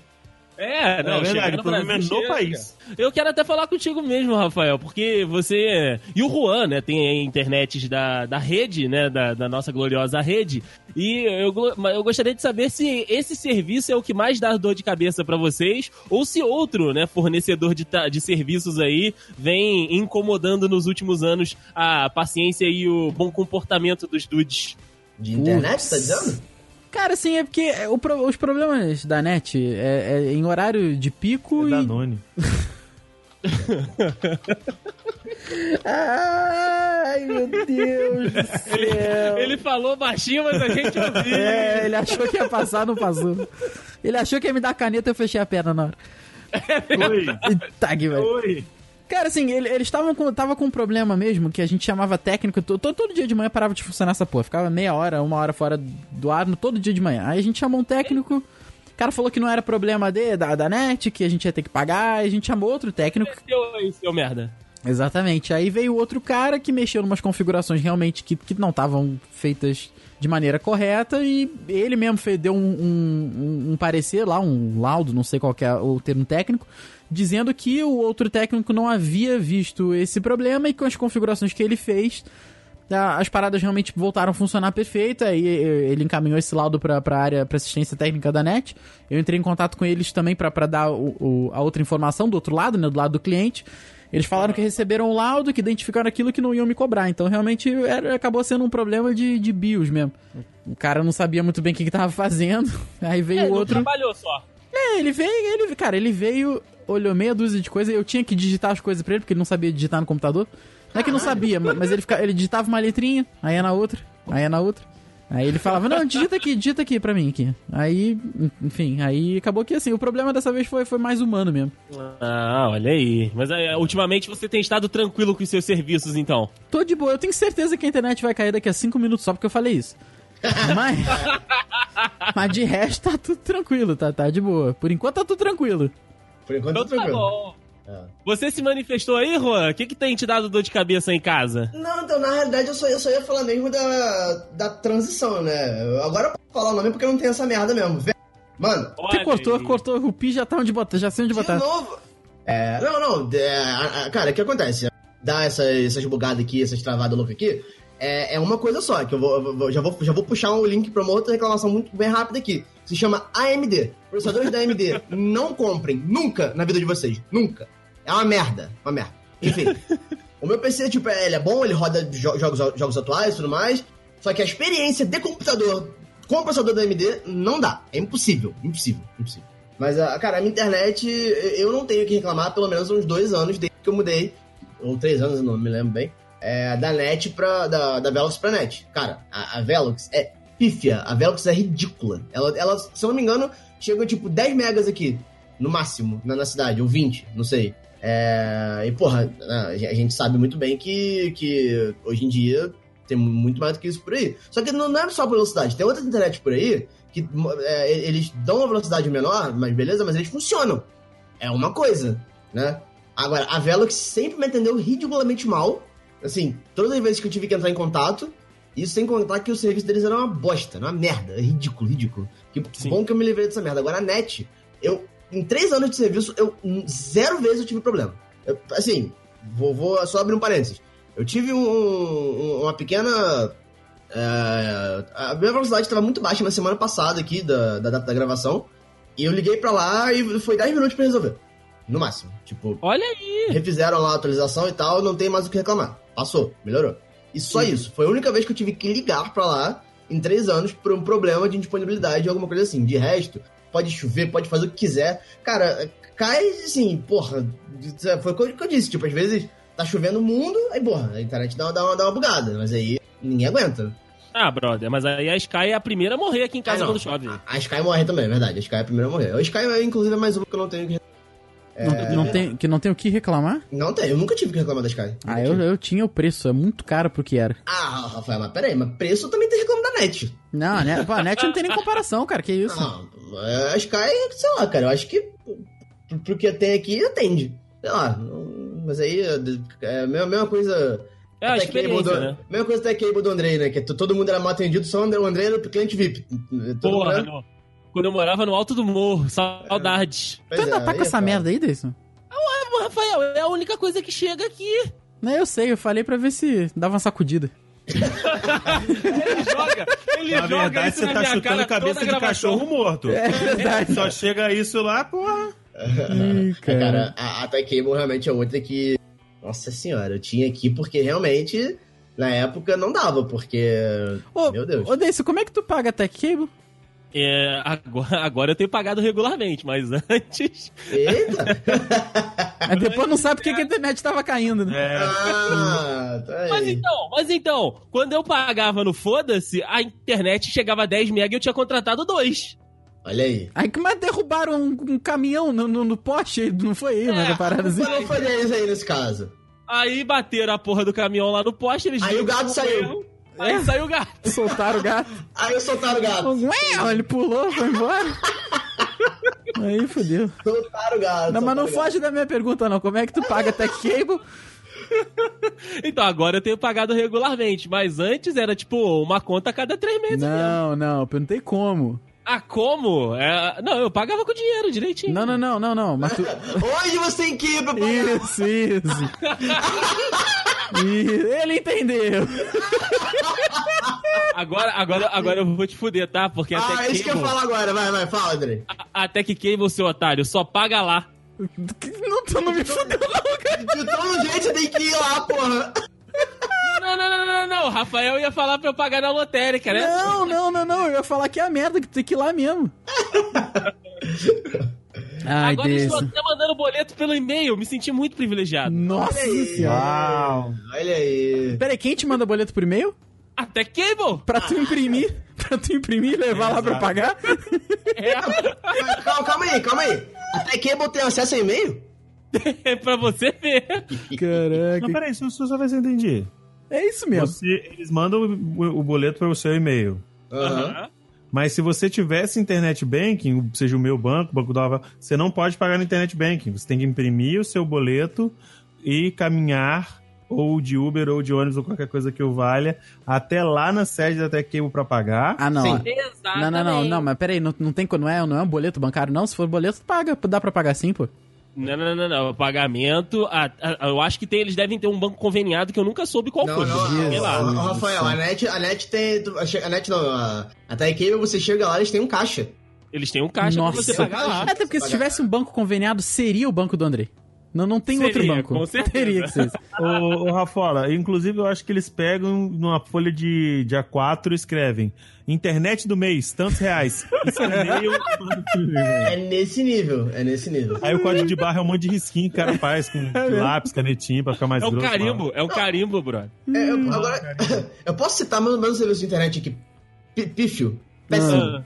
É, não, é verdade, chegar o problema é no país. Eu quero até falar contigo mesmo, Rafael, porque você. E o Juan, né? Tem internet da, da rede, né? Da, da nossa gloriosa rede. E eu, eu gostaria de saber se esse serviço é o que mais dá dor de cabeça pra vocês, ou se outro, né, fornecedor de, de serviços aí vem incomodando nos últimos anos a paciência e o bom comportamento dos dudes. De internet, Putz. tá dizendo? Cara, assim, é porque é, o pro- os problemas da net é, é em horário de pico É e. Danone. Ai, meu Deus do céu. Ele falou baixinho, mas a gente ouviu. É, ele achou que ia passar, não passou. Ele achou que ia me dar caneta e eu fechei a perna na hora. Oi, Tá aqui, velho. oi. Cara, assim, ele- eles estavam com, tava com um problema mesmo que a gente chamava técnico. to- to- todo dia de manhã parava de funcionar essa porra. Ficava meia hora, uma hora fora do ar no todo dia de manhã. Aí a gente chamou um técnico. O cara falou que não era problema de, da, da net, que a gente ia ter que pagar. Aí a gente chamou outro técnico. Seu aí, seu merda. Exatamente. Aí veio outro cara que mexeu em umas configurações realmente que, que não estavam feitas de maneira correta e ele mesmo fez, deu um, um, um- um parecer lá, um laudo, não sei qual que é o termo técnico, dizendo que o outro técnico não havia visto esse problema e com as configurações que ele fez a- as paradas realmente voltaram a funcionar perfeito, aí eh, ele encaminhou esse laudo pra, pra área, pra assistência técnica da NET. Eu entrei em contato com eles também pra dar o- o- a outra informação do outro lado, né, do lado do cliente. Eles falaram que receberam o laudo, que identificaram aquilo que não iam me cobrar. Então, realmente, era- acabou sendo um problema de, de BIOS mesmo. O cara não sabia muito bem o que, que tava fazendo. Aí veio É, outro. trabalhou só. É, ele veio, ele, cara, ele veio, olhou meia dúzia de coisas, eu tinha que digitar as coisas pra ele, porque ele não sabia digitar no computador. Não é que não sabia, ma- mas ele, fica, ele digitava uma letrinha, aí é na outra, aí é na outra. Aí ele falava, não, digita aqui, digita aqui pra mim aqui. Aí, enfim, aí acabou que assim, o problema dessa vez foi, foi mais humano mesmo. Ah, olha aí. Mas é, ultimamente você tem estado tranquilo com os seus serviços, então. Tô de boa, eu tenho certeza que a internet vai cair daqui a cinco minutos só porque eu falei isso. Mas, mas de resto tá tudo tranquilo, tá, tá de boa. Por enquanto tá tudo tranquilo. Por enquanto, Então tá tranquilo. bom. É. Você se manifestou aí, Juan? O que, que tem te dado dor de cabeça em casa? Não, então, na realidade, eu só, eu só ia falar mesmo da, da transição, né? Eu- Agora eu posso falar o nome porque não tem essa merda mesmo. Mano, Você cortou, aí. cortou, o pi já tá onde botar, já sei onde de botar. novo. É, não, não, é, a- a- cara, o que acontece? Dá essa, essas bugadas aqui, essas travadas loucas aqui, é, é uma coisa só, que eu vou, eu já, vou, já vou puxar um link pra uma outra reclamação muito bem rápida aqui. Se chama AMD. Processadores da AMD, não comprem, nunca na vida de vocês, nunca. É uma merda, uma merda. Enfim, o meu PC, tipo, é- ele é bom, ele roda jo- jogos, jogos atuais e tudo mais, só que a experiência de computador com o processador da AMD não dá. É impossível, impossível, impossível. Mas, ah, cara, a minha internet, eu não tenho que reclamar pelo menos uns dois anos desde que eu mudei, ou três anos, eu não me lembro bem, é, da net pra. da, da Velox pra net. Cara, a, a Velox é pífia, a Velox é ridícula. Ela, ela, se eu não me engano, chega tipo 10 megas aqui, no máximo, na, na cidade, ou 20, não sei. É, e, porra, a gente sabe muito bem que, que hoje em dia tem muito mais do que isso por aí. Só que não é só velocidade, tem outras internet por aí que é, eles dão uma velocidade menor, mas beleza, mas eles funcionam. É uma coisa, né? Agora, a Velox sempre me atendeu ridiculamente mal. Assim, todas as vezes que eu tive que entrar em contato, isso sem contar que o serviço deles era uma bosta, uma merda. Ridículo, ridículo. Que Sim. bom que eu me livrei dessa merda. Agora, a NET, eu, em três anos de serviço, eu hum, zero vezes eu tive problema. Eu, assim, vou, vou só abrir um parênteses. Eu tive um- um- uma pequena. é, a minha velocidade estava muito baixa na semana passada aqui, da, da data da gravação. E eu liguei pra lá e foi 10 minutos pra resolver. No máximo. Tipo, Olha aí. refizeram lá a atualização e tal, não tem mais o que reclamar. Passou, melhorou. E só isso. Foi a única vez que eu tive que ligar pra lá em três anos por um problema de indisponibilidade ou alguma coisa assim. De resto, pode chover, pode fazer o que quiser. Cara, cai assim, porra. Foi o que eu disse. Tipo, às vezes tá chovendo o mundo, aí, porra, a internet dá, uma- dá, uma, dá uma bugada. Mas aí ninguém aguenta. Ah, brother, mas aí a Sky é a primeira a morrer aqui em casa Ah, quando chove. A, a Sky morre também, é verdade. A Sky é a primeira a morrer. A Sky, inclusive, é mais uma que eu não tenho que. Não, não tem, que não tem o que reclamar? Não tem, eu nunca tive que reclamar da Sky. Ah, eu, tive. eu tinha o preço, é muito caro pro que era. Ah, Rafael, mas peraí, mas preço também tem reclamo da net. Não, né? Pô, a net não tem nem comparação, cara, que isso. Não, é, a Sky, sei lá, cara, eu acho que pro, que tem aqui, atende. Sei lá, mas aí é a mesma, coisa. É a experiência, do, né? Mesma coisa até cable do Andrei, né? Que todo mundo era mal atendido, só o Andrei era cliente VIP. Todo Porra, mundo era- não. Quando eu morava no alto do morro, saudades. Pois tu ainda é, tá com é essa foda. merda aí, Deison? Ah, Rafael, é a única coisa que chega aqui. Não, eu sei, eu falei pra ver se dava uma sacudida. Ele joga, ele Na joga verdade, isso você na tá chutando cara cabeça de cachorro morto. É verdade. Só chega isso lá, porra. Ih, É, cara, a, a realmente é outra que. Nossa senhora, eu tinha aqui porque realmente, na época, não dava, porque. Ô, Meu Deus. ô Deison, como é que tu paga a Tech Cable? É, agora, agora eu tenho pagado regularmente, mas antes. Eita! Depois não sabe porque que a internet tava caindo, né? É, ah, tá Mas então, mas então, quando eu pagava no Foda-se, a internet chegava a 10 mega e eu tinha contratado dois. Olha aí. Aí que mas derrubaram um, um caminhão no, no, no poste, não foi aí, né? É, parada assim. Não foi deles aí nesse caso. Aí bateram a porra do caminhão lá no poste, eles Aí o gato viram saiu. Aí É. saiu o gato. Soltaram o gato. Aí eu soltaram o gato. Ué, ele pulou, foi embora. Aí fodeu. Soltaram o gato. Não, mas não foge da minha pergunta, não. Como é que tu paga Tech Cable? Então agora eu tenho pagado regularmente, mas antes era tipo uma conta a cada três meses. mesmo. Não, não, eu perguntei como. Ah, como? É, Não, eu pagava com dinheiro direitinho. Não, não, não, não, não. Mas tu... Hoje você tem que ir pra pagar. Isso, isso. E ele entendeu. Agora, agora, agora eu vou te fuder, tá? Porque até Ah, é isso que eu falo agora. Vai, vai, fala, André. a- até que Cable, seu otário, só paga lá. Não, tu não me fudeu, não, cara. De todo jeito tem que ir lá, porra. Não, não, não, não, não, não. O Rafael ia falar pra eu pagar na lotérica, né? Não, não, não, não. Eu ia falar que é a merda, que tu tem que ir lá mesmo. Ai, Agora eu Deus. estou até mandando boleto pelo e-mail. Me senti muito privilegiado. Nossa Olha aí. senhora. Uau! Olha aí. Peraí, quem te manda boleto por e-mail? Até Cable. Pra tu imprimir? Pra tu imprimir e levar lá pra pagar? É, Mas Calma, calma aí, calma aí. Até Cable tem acesso a e-mail? é pra você ver. Não, Caraca. peraí, só, só ver se eu entendi. É isso mesmo. Você, eles mandam o, o boleto para o seu e-mail. Aham. Mas se você tivesse internet banking, seja o meu banco, o banco da Rafael, você não pode pagar no internet banking. Você tem que imprimir o seu boleto e caminhar ou de Uber ou de ônibus ou qualquer coisa que o valha até lá na sede da Tech Cable pra pagar. Ah, não. Sim. Exatamente. Não, não, não, não, mas peraí, não, não tem não é, não é um boleto bancário, não? Se for boleto, tu paga. Dá pra pagar sim, pô. Não, não, não, não. O pagamento. a- a- eu acho que tem, eles devem ter um banco conveniado que eu nunca soube qual Não, foi. não, Sei lá. Rafael, a net, a net tem. A net não, a, a Cable, você chega lá, eles têm um caixa. Eles têm um caixa Nossa. pra você pagar lá. Até porque se tivesse um banco conveniado, seria o banco do André. Não, não tem Seria, outro banco. com certeza. Teria que ser esse. Ô, ô Rafola, inclusive eu acho que eles pegam numa folha de, de A4 e escrevem internet do mês, tantos reais. Isso é e-mail. É nesse nível, é nesse nível. Aí o código de barra é um monte de risquinho que o cara faz com lápis, canetinha pra ficar mais É um grosso. carimbo, é um carimbo, brother. É, eu- agora, eu posso citar mais ou menos um serviço de internet aqui. P- Pífio. Péssimo. Ah,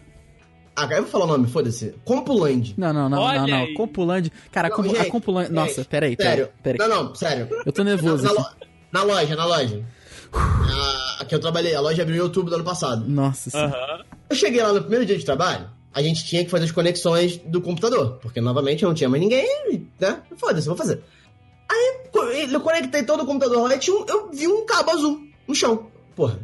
Ah, cara, eu vou falar o nome, foda-se. Compuland. Não, não, não, Olha não, não. aí. Compulande. Cara, a, Não, Compu- a gente, Compulande. gente, Nossa, peraí, Sério. peraí. Não, não, sério. Eu tô nervoso. na na loja, na loja. Ah, Aqui eu trabalhei, a loja abriu em outubro do ano passado. Nossa senhora. Aham. Eu cheguei lá no primeiro dia de trabalho, a gente tinha que fazer as conexões do computador, porque novamente não tinha mais ninguém, né? Foda-se, vou fazer. Aí eu conectei todo o computador lá e tinha um- eu vi um cabo azul no chão. Porra,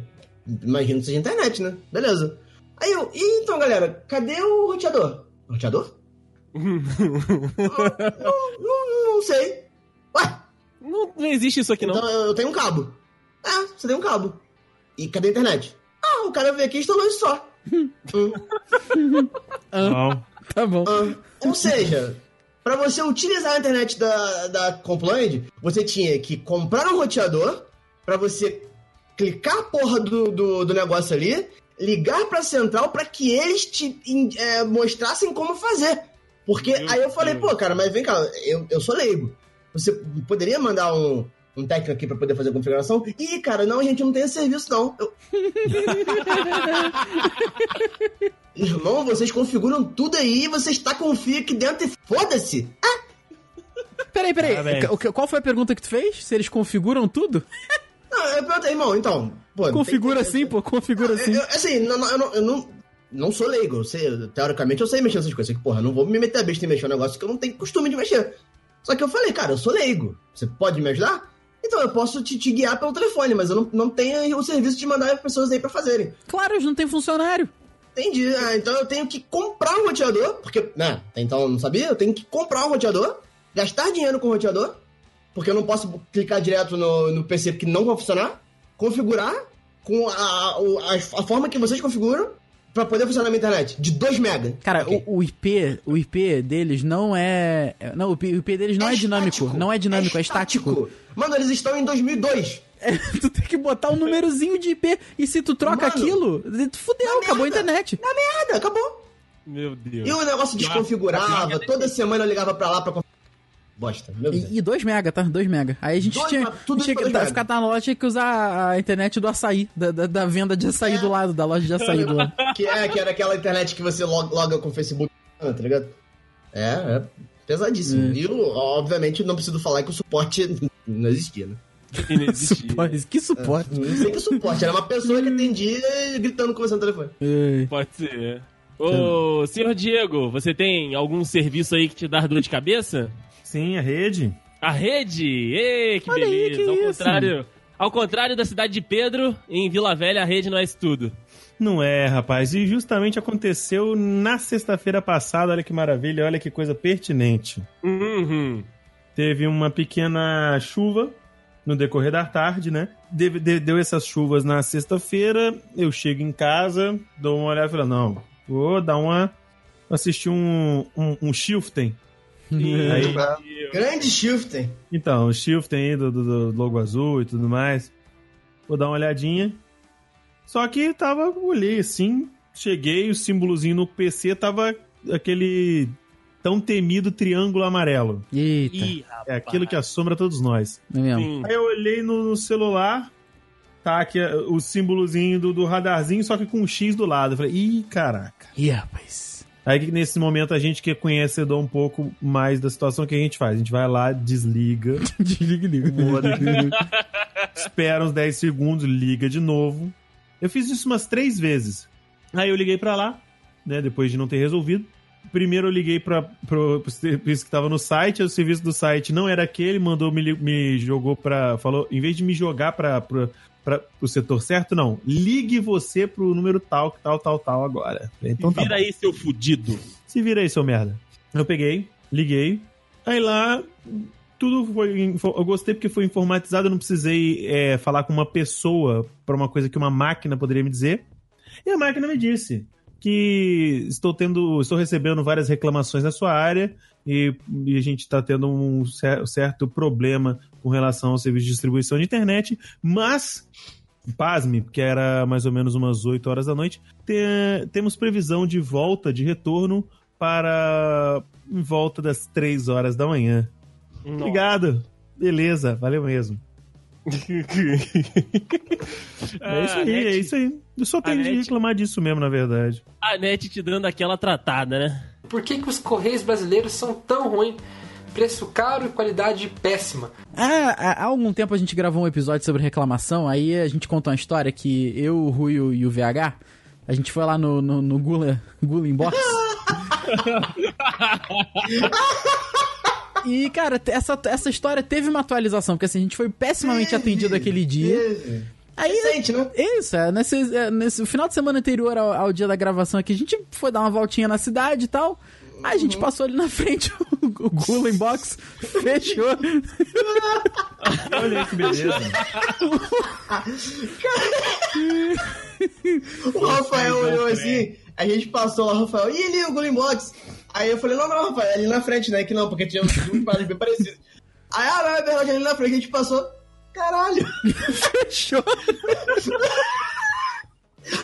imagino que seja internet, né? Beleza. Aí eu, e então galera, cadê o roteador? Roteador? não, não, não sei. Ué, Não, não existe isso aqui, não. então eu, tenho um cabo. É, você tem um cabo. E cadê a internet? Ah, o cara veio aqui e instalou isso só. Hum. Não. Tá bom. Ah, ou seja, pra você utilizar a internet da, da Compland, você tinha que comprar um roteador pra você clicar a porra do, do, do negócio ali, ligar pra central pra que eles te é, mostrassem como fazer. Porque Meu aí eu falei, Deus. pô, cara, mas vem cá, eu, eu sou leigo. Você poderia mandar um, um técnico aqui pra poder fazer a configuração? Ih, cara, não, a gente não tem esse serviço, não. Eu- Irmão, vocês configuram tudo aí, vocês tacam o fio aqui dentro e foda-se. Peraí, peraí. Parabéns. O que- Qual foi a pergunta que tu fez? Se eles configuram tudo? Não, eu perguntei, irmão, então. Pô, Configura assim, pô, configura Eu- assim. eu- assim, não, eu, não, eu não, não sou leigo. Eu sei, teoricamente eu sei mexer nessas coisas. Que, porra, não vou me meter a besta e mexer um negócio que eu não tenho costume de mexer. Só que eu falei, cara, eu sou leigo. Você pode me ajudar? Então eu posso te, te guiar pelo telefone, mas eu não, não tenho o serviço de mandar pessoas aí pra fazerem. Claro, eles não têm funcionário. Entendi. Ah, então eu tenho que comprar um roteador, porque, né, então eu não sabia, eu tenho que comprar um roteador, gastar dinheiro com o roteador, porque eu não posso clicar direto no, no PC que não vai funcionar, configurar com a, o- a, a forma que vocês configuram pra poder funcionar na minha internet, de 2 mega. Cara, Ok. o, o IP, o IP deles não é. é- Não, o IP, o IP deles não é, dinâmico. estático. Não é dinâmico, é, estático. Mano, eles estão em 2002. É, tu tem que botar um númerozinho de IP. E se tu troca Mano, aquilo, tu fudeu, acabou a merda. internet. Na merda, acabou. Meu Deus. E o negócio desconfigurava, toda semana eu ligava pra lá pra... Bosta, meu Deus. E, e 2 mega, tá? 2 mega. Aí a gente Dois tinha, tudo tinha que dois tá, mega. ficar na loja, tinha que usar a internet do açaí, da, da, da venda de açaí É. do lado, da loja de açaí do lado. Que, é, que era aquela internet que você log- loga com o Facebook, tá ligado? É, é pesadíssimo. É. E, eu, obviamente, não preciso falar que o suporte não existia, né? Suporte, que suporte. Não sei que suporte, era uma pessoa que atendia gritando com você no telefone. Ai. Pode ser. Ô, senhor Diego, você tem algum serviço aí que te dá dor de cabeça? Sim, a rede. A rede! Ê, que Olha aí, beleza! que ao, isso? contrário, ao contrário da cidade de Pedro, em Vila Velha a rede não é isso tudo. Não é, rapaz. E justamente aconteceu na sexta-feira passada. Olha que maravilha, olha que coisa pertinente. Uhum. Teve uma pequena chuva no decorrer da tarde, né? Deve- de- deu essas chuvas na sexta-feira, eu chego em casa, dou uma olhada e falo, não, vou dar uma... assistir um, um, um Shiften. Aí, Grande Shiften. então, o Shiften aí do, do, do logo azul e tudo mais. Vou dar uma olhadinha. Só que tava, olhei assim, cheguei, o símbolozinho no PC tava aquele tão temido triângulo amarelo. Eita, Ih, rapaz. É aquilo que assombra todos nós. é mesmo. Aí eu olhei no, no celular, tá aqui é, o símbolozinho do, do radarzinho, só que com um X do lado. Eu falei, ih, caraca. Ih, rapaz. Aí que nesse momento a gente que é conhecedor um pouco mais da situação, o que a gente faz? A gente vai lá, desliga, Desliga, liga. espera uns 10 segundos, liga de novo. Eu fiz isso umas três vezes. Aí eu liguei pra lá, né, depois de não ter resolvido. Primeiro eu liguei para pro, pro serviço que tava no site, o serviço do site não era aquele, mandou me, me jogou pra. falou, em vez de me jogar para para o setor certo, não. Ligue você pro número tal, tal, tal, tal agora. Então tá Vira bom. aí, seu fudido. Se vira aí, seu merda. Eu peguei, liguei. Aí lá, tudo foi. Eu gostei porque foi informatizado, eu não precisei é, falar com uma pessoa para uma coisa que uma máquina poderia me dizer. E a máquina me disse que estou tendo. estou recebendo várias reclamações na sua área e, e a gente está tendo um cer- certo problema com relação ao serviço de distribuição de internet, mas. Pasme, porque era mais ou menos umas 8 horas da noite. te- temos previsão de volta, de retorno para em volta das 3 horas da manhã. Obrigado. Beleza, valeu mesmo. É isso aí, net- é isso aí. Eu só tenho a de net- reclamar disso mesmo, na verdade. A net te dando aquela tratada, né? Por que, que os Correios brasileiros são tão ruins? Preço caro e qualidade péssima. Ah, há algum tempo a gente gravou um episódio sobre reclamação, aí a gente contou uma história que eu, o Rui e o- e o VH, a gente foi lá no, no, no Gula, Gula Inbox. e, cara, essa, essa história teve uma atualização, porque assim, a gente foi pessimamente atendido aquele dia. Aí, Recente, né? isso, é, nesse, é, nesse final de semana anterior ao, ao dia da gravação aqui, a gente foi dar uma voltinha na cidade e tal. Aí a gente passou ali na frente, o, o Gula Inbox fechou. Olha que beleza. O Rafael olhou assim, a gente passou lá, o Rafael, e ali o Golden Box? Aí eu falei, não, não, Rafael, é ali na frente, né? Que não, porque tinha duas paradas bem parecidas. Aí, ah, não, é verdade, ali na frente, a gente passou. Caralho, Fechou.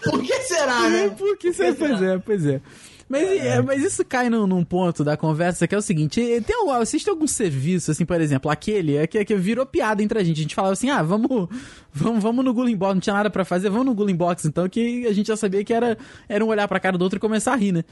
por que será, né? Por que você... Pois é, pois é. Mas, é, mas isso cai num, num ponto da conversa que é o seguinte: tem algum, assiste algum serviço, assim, por exemplo, aquele é que, que virou piada entre a gente. A gente falava assim: ah, vamos, vamos, vamos no Gulling Box, não tinha nada pra fazer, vamos no Gulling Box, então, que a gente já sabia que era, era um olhar pra cara do outro e começar a rir, né?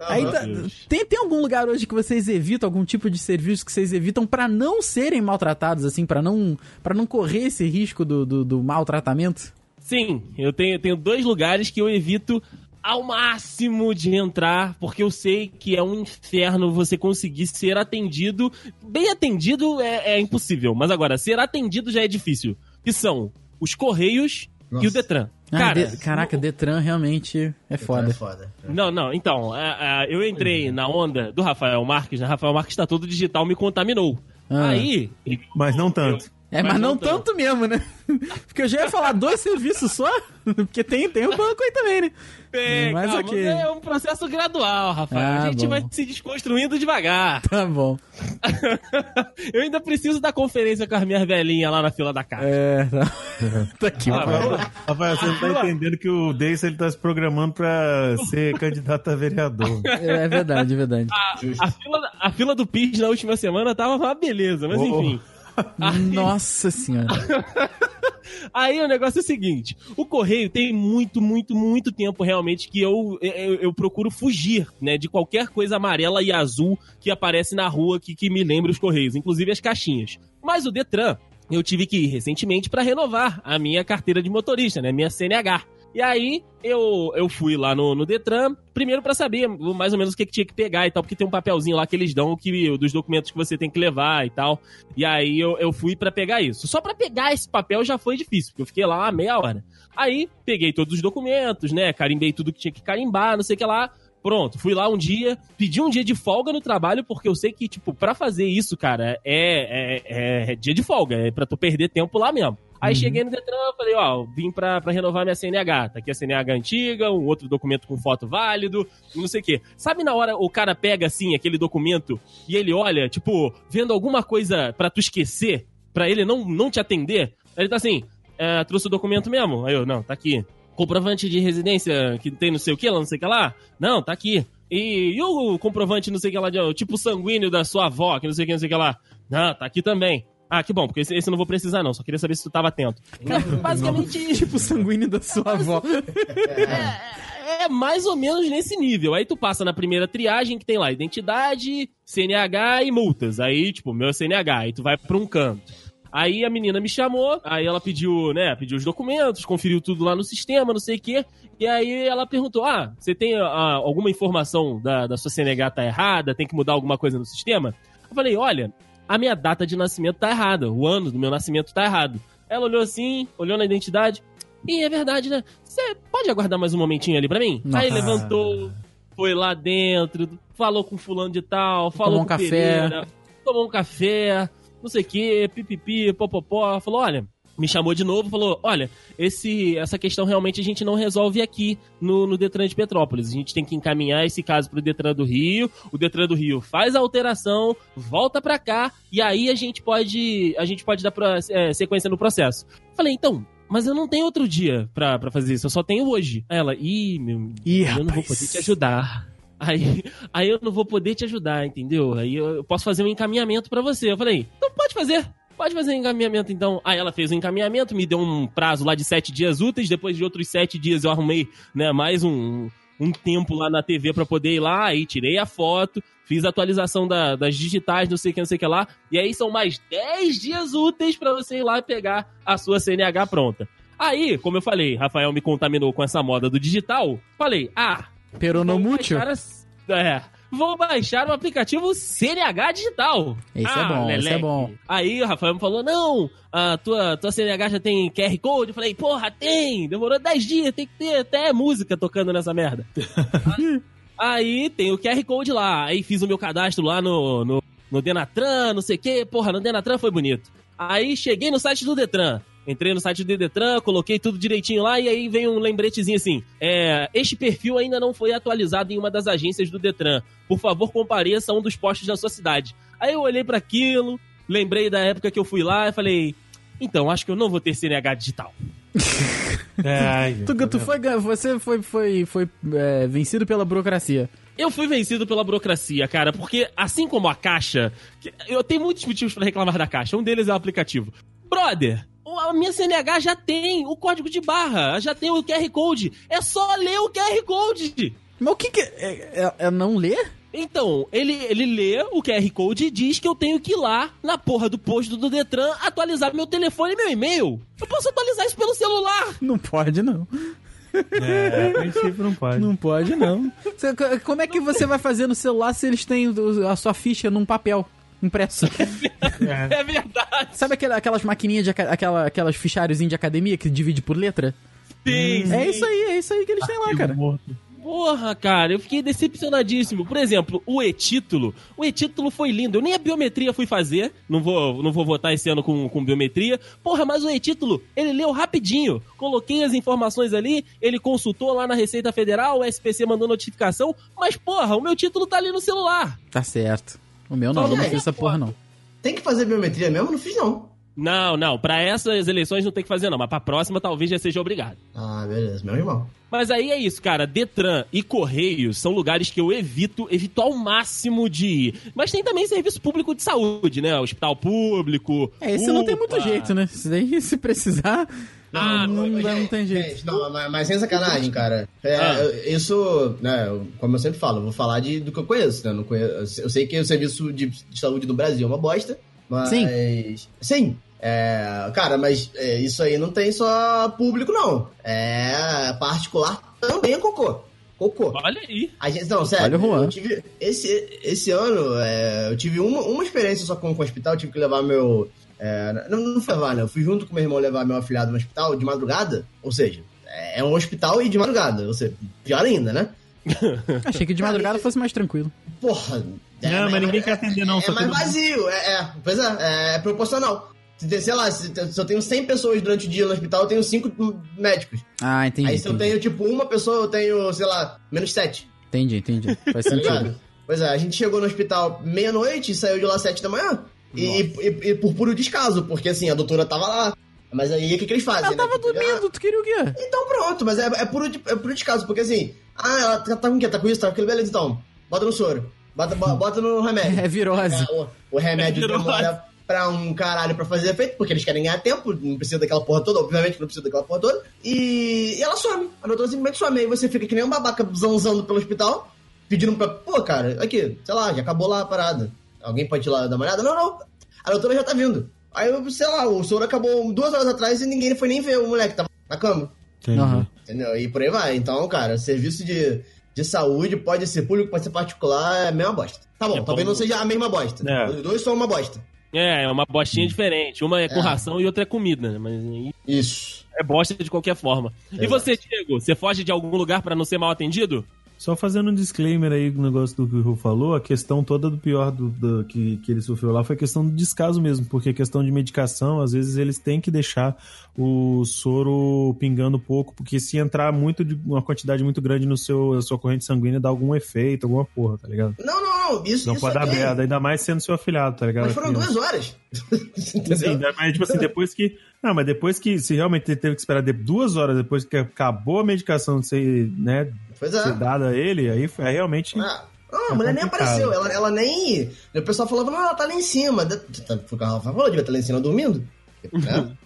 Aí tá- tem, tem algum lugar hoje que vocês evitam, algum tipo de serviço que vocês evitam pra não serem maltratados, assim, pra não, pra não correr esse risco do, do, do maltratamento? Sim, eu tenho, tenho dois lugares que eu evito ao máximo de entrar, porque eu sei que é um inferno você conseguir ser atendido. Bem atendido é, é impossível, mas agora, ser atendido já é difícil. Que são os Correios e Nossa. o Detran. Ah, Cara, de- caraca, Detran realmente é foda. É foda. Não, não, então, a- a- eu entrei na onda do Rafael Marques, né? Rafael Marques tá todo digital, me contaminou. Ah. Aí, Mas não tanto. É, mas, Mas não não tanto mesmo, né? Porque eu já ia falar dois serviços só, porque tem, tem o banco aí também, né? é, Mas calma, ok. é um processo gradual, Rafael. Ah, a gente bom. vai se desconstruindo devagar. Tá bom. eu ainda preciso da conferência com as minhas velhinhas lá na fila da casa. É, tá. tá aqui. Ah, ó. Rafael, você não tá entendendo que o Deis ele tá se programando pra ser candidato a vereador. É, é verdade, é verdade. A fila, da- a fila do PIS na última semana tava uma beleza, mas Oh. enfim. Nossa senhora. Aí o negócio é o seguinte: o correio tem muito, muito, muito tempo realmente que eu, eu, eu procuro fugir, né, de qualquer coisa amarela e azul que aparece na rua que, que me lembre os correios, inclusive as caixinhas. Mas o Detran, eu tive que ir recentemente para renovar a minha carteira de motorista, né, minha CNH. E aí eu, eu fui lá no, no Detran, primeiro pra saber mais ou menos o que, que tinha que pegar e tal, porque tem um papelzinho lá que eles dão que, dos documentos que você tem que levar e tal. E aí eu, eu fui pra pegar isso. Só pra pegar esse papel já foi difícil, porque eu fiquei lá uma meia hora. Aí peguei todos os documentos, né? Carimbei tudo que tinha que carimbar, não sei o que lá. Pronto, fui lá um dia, pedi um dia de folga no trabalho, porque eu sei que, tipo, pra fazer isso, cara, é, é, é dia de folga, é pra tu perder tempo lá mesmo. Aí cheguei no Detran, falei, ó, vim pra, pra renovar minha CNH. Tá aqui a CNH antiga, um outro documento com foto válido, não sei o quê. Sabe na hora o cara pega, assim, aquele documento e ele olha, tipo, vendo alguma coisa pra tu esquecer, pra ele não, não te atender? Aí ele tá assim, é, trouxe o documento mesmo? Aí eu, não, tá aqui. Comprovante de residência que tem não sei o que lá, não sei o que lá? Não, tá aqui. E, e o comprovante não sei o que lá, de, tipo sanguíneo da sua avó, que não sei o que, não sei o que lá? Não, tá aqui também. Ah, que bom, porque esse, esse eu não vou precisar, não. Só queria saber se tu tava atento. Basicamente, Tipo o sanguíneo da sua avó. é, é mais ou menos nesse nível. Aí tu passa na primeira triagem que tem lá identidade, CNH e multas. Aí, tipo, meu é CNH. Aí tu vai pra um canto. Aí a menina me chamou, aí ela pediu, né, pediu os documentos, conferiu tudo lá no sistema, não sei o quê. E aí ela perguntou: Ah, você tem ah, alguma informação da, da sua CNH tá errada? Tem que mudar alguma coisa no sistema? Eu falei: Olha, a minha data de nascimento tá errada, o ano do meu nascimento tá errado. Ela olhou assim, olhou na identidade. E é verdade, né? Você pode aguardar mais um momentinho ali pra mim? Nossa. Aí levantou, foi lá dentro, falou com fulano de tal, falou Tomou um com café. Pereira, tomou um café, não sei o que, pipipi, popopó. Falou, olha, me chamou de novo, falou, olha, esse, essa questão realmente a gente não resolve aqui no, no Detran de Petrópolis. A gente tem que encaminhar esse caso pro Detran do Rio, o Detran do Rio faz a alteração, volta pra cá, e aí a gente pode, a gente pode dar pra, é, sequência no processo. Falei, então, mas eu não tenho outro dia pra, pra fazer isso, eu só tenho hoje. Aí ela, ih, meu, Ih, eu não vou rapaz. poder te ajudar. Aí, aí eu não vou poder te ajudar, entendeu? Aí eu, eu posso fazer um encaminhamento pra você. Eu falei, então pode fazer. Pode fazer um encaminhamento, então. Aí ela fez o encaminhamento, me deu um prazo lá de sete dias úteis. Depois de outros sete dias eu arrumei, né, mais um, um tempo lá na TV pra poder ir lá. Aí tirei a foto, fiz a atualização da- das digitais, não sei o que, não sei o que lá. E aí são mais 10 dias úteis pra você ir lá e pegar a sua CNH pronta. Aí, como eu falei, Rafael me contaminou com essa moda do digital. Falei, ah, Peronomútil? As- É. Vou baixar o aplicativo CNH Digital. Esse é Ah, bom, esse é bom. Aí o Rafael me falou: não, a tua, tua CNH já tem QR Code. Eu falei: porra, tem! Demorou 10 dias, tem que ter até música tocando nessa merda. Aí tem o QR Code lá. Aí fiz o meu cadastro lá no, no, no Denatran, não sei o quê. Porra, no Denatran foi bonito. Aí cheguei no site do Detran. Entrei no site do Detran, coloquei tudo direitinho lá e aí vem um lembretezinho assim: é, Este perfil ainda não foi atualizado em uma das agências do Detran. Por favor, compareça a um dos postos da sua cidade. Aí eu olhei para aquilo, lembrei da época que eu fui lá e falei: Então, acho que eu não vou ter CNH digital. Ai, Tu, tu vendo? foi, você foi, foi, foi é, vencido pela burocracia. Eu fui vencido pela burocracia, cara, porque assim como a Caixa, eu tenho muitos motivos pra reclamar da Caixa. Um deles é o aplicativo. Brother, a minha CNH já tem o código de barra, já tem o QR Code. É só ler o QR Code. Mas o que que... É, é- é não ler? Então, ele, ele lê o QR Code e diz que eu tenho que ir lá na porra do posto do Detran atualizar meu telefone e meu e-mail. Eu posso atualizar isso pelo celular. Não pode, não. É, a princípio não pode. Não pode, não. Como é que você vai fazer no celular se eles têm a sua ficha num papel impresso? É verdade. Sabe aquela- aquelas maquininhas, de, aquela, aquelas fichários de academia que divide por letra? Sim, É isso aí, é isso aí que eles têm lá, cara. morto. Porra, cara, eu fiquei decepcionadíssimo. Por exemplo, o e-título. O e-título foi lindo. Eu nem a biometria fui fazer. Não vou, não vou votar esse ano com, com biometria. Porra, mas o e-título, ele leu rapidinho. Coloquei as informações ali, ele consultou lá na Receita Federal, o SPC mandou notificação. Mas, porra, o meu título tá ali no celular. Tá certo. O meu não, eu não fiz essa porra, não. Tem que fazer biometria mesmo? Não fiz, não. Não, não, pra essas eleições não tem que fazer não, mas pra próxima talvez já seja obrigado. Ah, beleza, meu irmão. Mas aí é isso, cara. Detran e Correios são lugares que eu evito, evito ao máximo de ir. Mas tem também serviço público de saúde, né? Hospital público. É, esse não tem UPA. muito jeito, né? Isso daí, se precisar, Ah, não, não, não tem jeito. gente, não, mas, mas sem sacanagem, cara. É, Ah. eu- Isso, né, como eu sempre falo, eu vou falar de, do que eu conheço, né? Não conheço, eu sei que o serviço de, de saúde no Brasil é uma bosta, mas. Sim. Sim. É, cara, mas é, isso aí não tem só público, não. É particular também é cocô. Cocô. Olha aí. A gente, não, sério. Olha o Juan. Eu tive, esse, esse ano, é, eu tive uma, uma experiência só com, com o hospital. Eu tive que levar meu. é, não, não foi levar, né? Eu fui junto com meu irmão levar meu afilhado no hospital de madrugada. Ou seja, é, é um hospital e de madrugada. Ou seja, pior ainda, né? Achei que de madrugada fosse mais tranquilo. Porra. é, Não, mas ninguém quer atender, não, É, só mais vazio, é, é. Pois é, é proporcional. Sei lá, se, eu tenho 100 pessoas durante o dia no hospital, eu tenho 5 médicos. Ah, entendi. Aí se eu entendi. tenho, tipo, uma pessoa, eu tenho, sei lá, menos 7. Entendi, entendi. Faz Tá sentido. Pois é, a gente chegou no hospital meia-noite e saiu de lá sete da manhã. E, e- e por puro descaso, porque assim, a doutora tava lá. Mas aí o que, que eles fazem? Ela né? tava dormindo, tu queria o quê? Então pronto, mas é, é, puro, é puro descaso, porque assim, ah, ela tá, tá com o quê? Tá com isso, tá com aquilo, beleza, então. Bota no soro. Bota, bo- bota no remédio. É virose. É, o, o remédio É virose. demora pra um caralho pra fazer efeito, porque eles querem ganhar tempo, não precisa daquela porra toda, obviamente não precisa daquela porra toda. E, e ela some. A doutora simplesmente some. Aí você fica que nem um babaca zanzando pelo hospital, pedindo pra. Pô, cara, aqui, sei lá, já acabou lá a parada. Alguém pode ir lá dar uma olhada? Não, não. A doutora já tá vindo. Aí, eu, sei lá, o soro acabou duas horas atrás e ninguém foi nem ver o moleque, tava na cama. Entendeu? E por aí vai. Então, cara, serviço de, de saúde pode ser público, pode ser particular, é a mesma bosta. Tá bom, É talvez bom. não seja a mesma bosta. É. Os dois são uma bosta. É, é uma bostinha diferente. Uma é com É. ração e outra é comida, né? Mas Isso. é bosta de qualquer forma. E Exato. você, Diego? Você foge de algum lugar pra não ser mal atendido? Só fazendo um disclaimer aí no negócio do que o Ru falou, a questão toda do pior do, do- que, que ele sofreu lá foi a questão do descaso mesmo, porque a questão de medicação, às vezes eles têm que deixar o soro pingando pouco, porque se entrar muito de uma quantidade muito grande no seu na sua corrente sanguínea dá algum efeito, alguma porra, tá ligado? Não, não, não. Isso, Não isso pode dar merda, ainda mais sendo seu afilhado, tá ligado? Mas foram duas horas. Sim, mas tipo assim, depois que. Não, mas depois que. Se realmente teve que esperar de- duas horas depois que acabou a medicação ser, né, Pois ser é. dada a ele, aí foi aí realmente. Ah, não, É a mulher nem apareceu. Ela, ela nem. O pessoal falava, não, ela tá lá em cima. Tá- o que a Rafa falou, devia estar lá em cima dormindo. Né?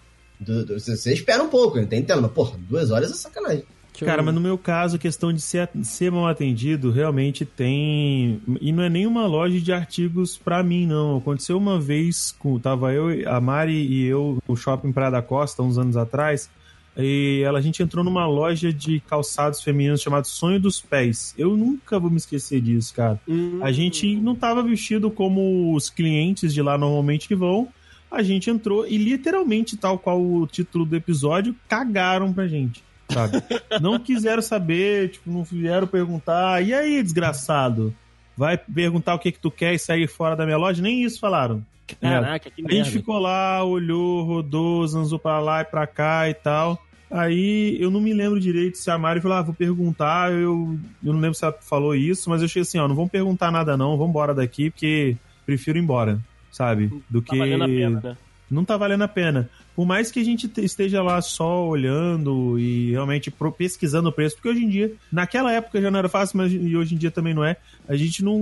Du- du- Você você espera um pouco, eu entendo, mas porra, duas horas é sacanagem. Cara, mas no meu caso, a questão de ser, ser mal atendido realmente tem. E não é nenhuma loja de artigos pra mim, não. Aconteceu uma vez, com, tava eu, a Mari e eu no shopping Praia da Costa, uns anos atrás. E ela, a gente entrou numa loja de calçados femininos chamado Sonho dos Pés. Eu nunca vou me esquecer disso, cara. A gente não tava vestido como os clientes de lá normalmente que vão. A gente entrou e literalmente, tal qual o título do episódio, cagaram pra gente, sabe? não quiseram saber, tipo, não vieram perguntar. E aí, desgraçado? Vai perguntar o que que tu quer e sair fora da minha loja? Nem isso falaram. Caraca, que A merda. gente ficou lá, olhou, rodou, zanzou pra lá e pra cá e tal. Aí eu não me lembro direito se a Mari falou, ah, vou perguntar. Eu, eu não lembro se ela falou isso, mas eu achei assim, ó, não vamos perguntar nada não, vamos embora daqui, porque prefiro ir embora, sabe? Do Tá que. valendo a pena, né? Não tá valendo a pena. Por mais que a gente te- esteja lá só olhando e realmente pesquisando o preço, porque hoje em dia, naquela época já não era fácil, mas e hoje em dia também não é. A gente não,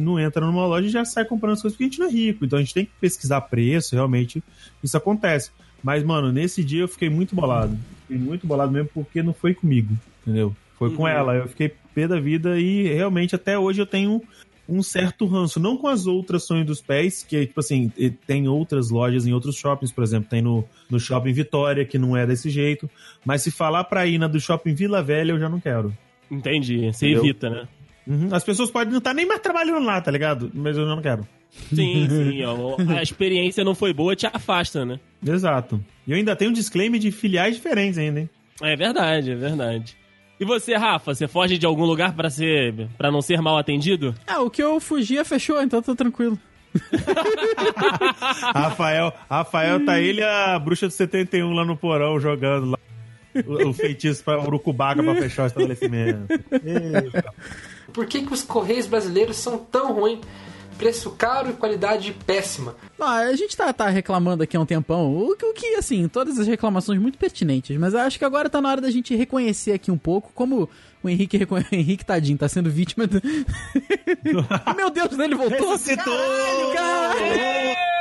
não entra numa loja e já sai comprando as coisas porque a gente não é rico. Então a gente tem que pesquisar preço, realmente isso acontece. Mas, mano, nesse dia eu fiquei muito bolado. Fiquei muito bolado mesmo porque não foi comigo, entendeu? Foi com Uhum. ela. Eu fiquei pé da vida e realmente até hoje eu tenho um certo ranço. Não com as outras Sonho dos Pés, que, tipo assim, tem outras lojas em outros shoppings, por exemplo, tem no, no Shopping Vitória, que não é desse jeito. Mas se falar pra ir na do Shopping Vila Velha, eu já não quero. Entendi. Você Entendeu? evita, né? Uhum. As pessoas podem não estar nem mais trabalhando lá, tá ligado? Mas eu não quero. Sim, sim. ó, a experiência não foi boa, te afasta, né? Exato. E eu ainda tenho um disclaimer de filiais diferentes ainda, hein? É verdade, é verdade. E você, Rafa, você foge de algum lugar pra ser para não ser mal atendido? Ah, o que eu fugia fechou, então tô tranquilo. Rafael, Rafael tá ele e a bruxa do 71 lá no porão jogando lá. O, o feitiço pra Urucubaca pra fechar o estabelecimento. Eita. Por que, que os Correios brasileiros são tão ruins? Preço caro e qualidade péssima. Não, a gente tá, tá reclamando aqui há um tempão, o, que- o que, assim, todas as reclamações muito pertinentes, mas eu acho que agora tá na hora da gente reconhecer aqui um pouco como o Henrique, o Henrique tadinho, tá sendo vítima do... Meu Deus, ele voltou! Ressuscitou! Caralho!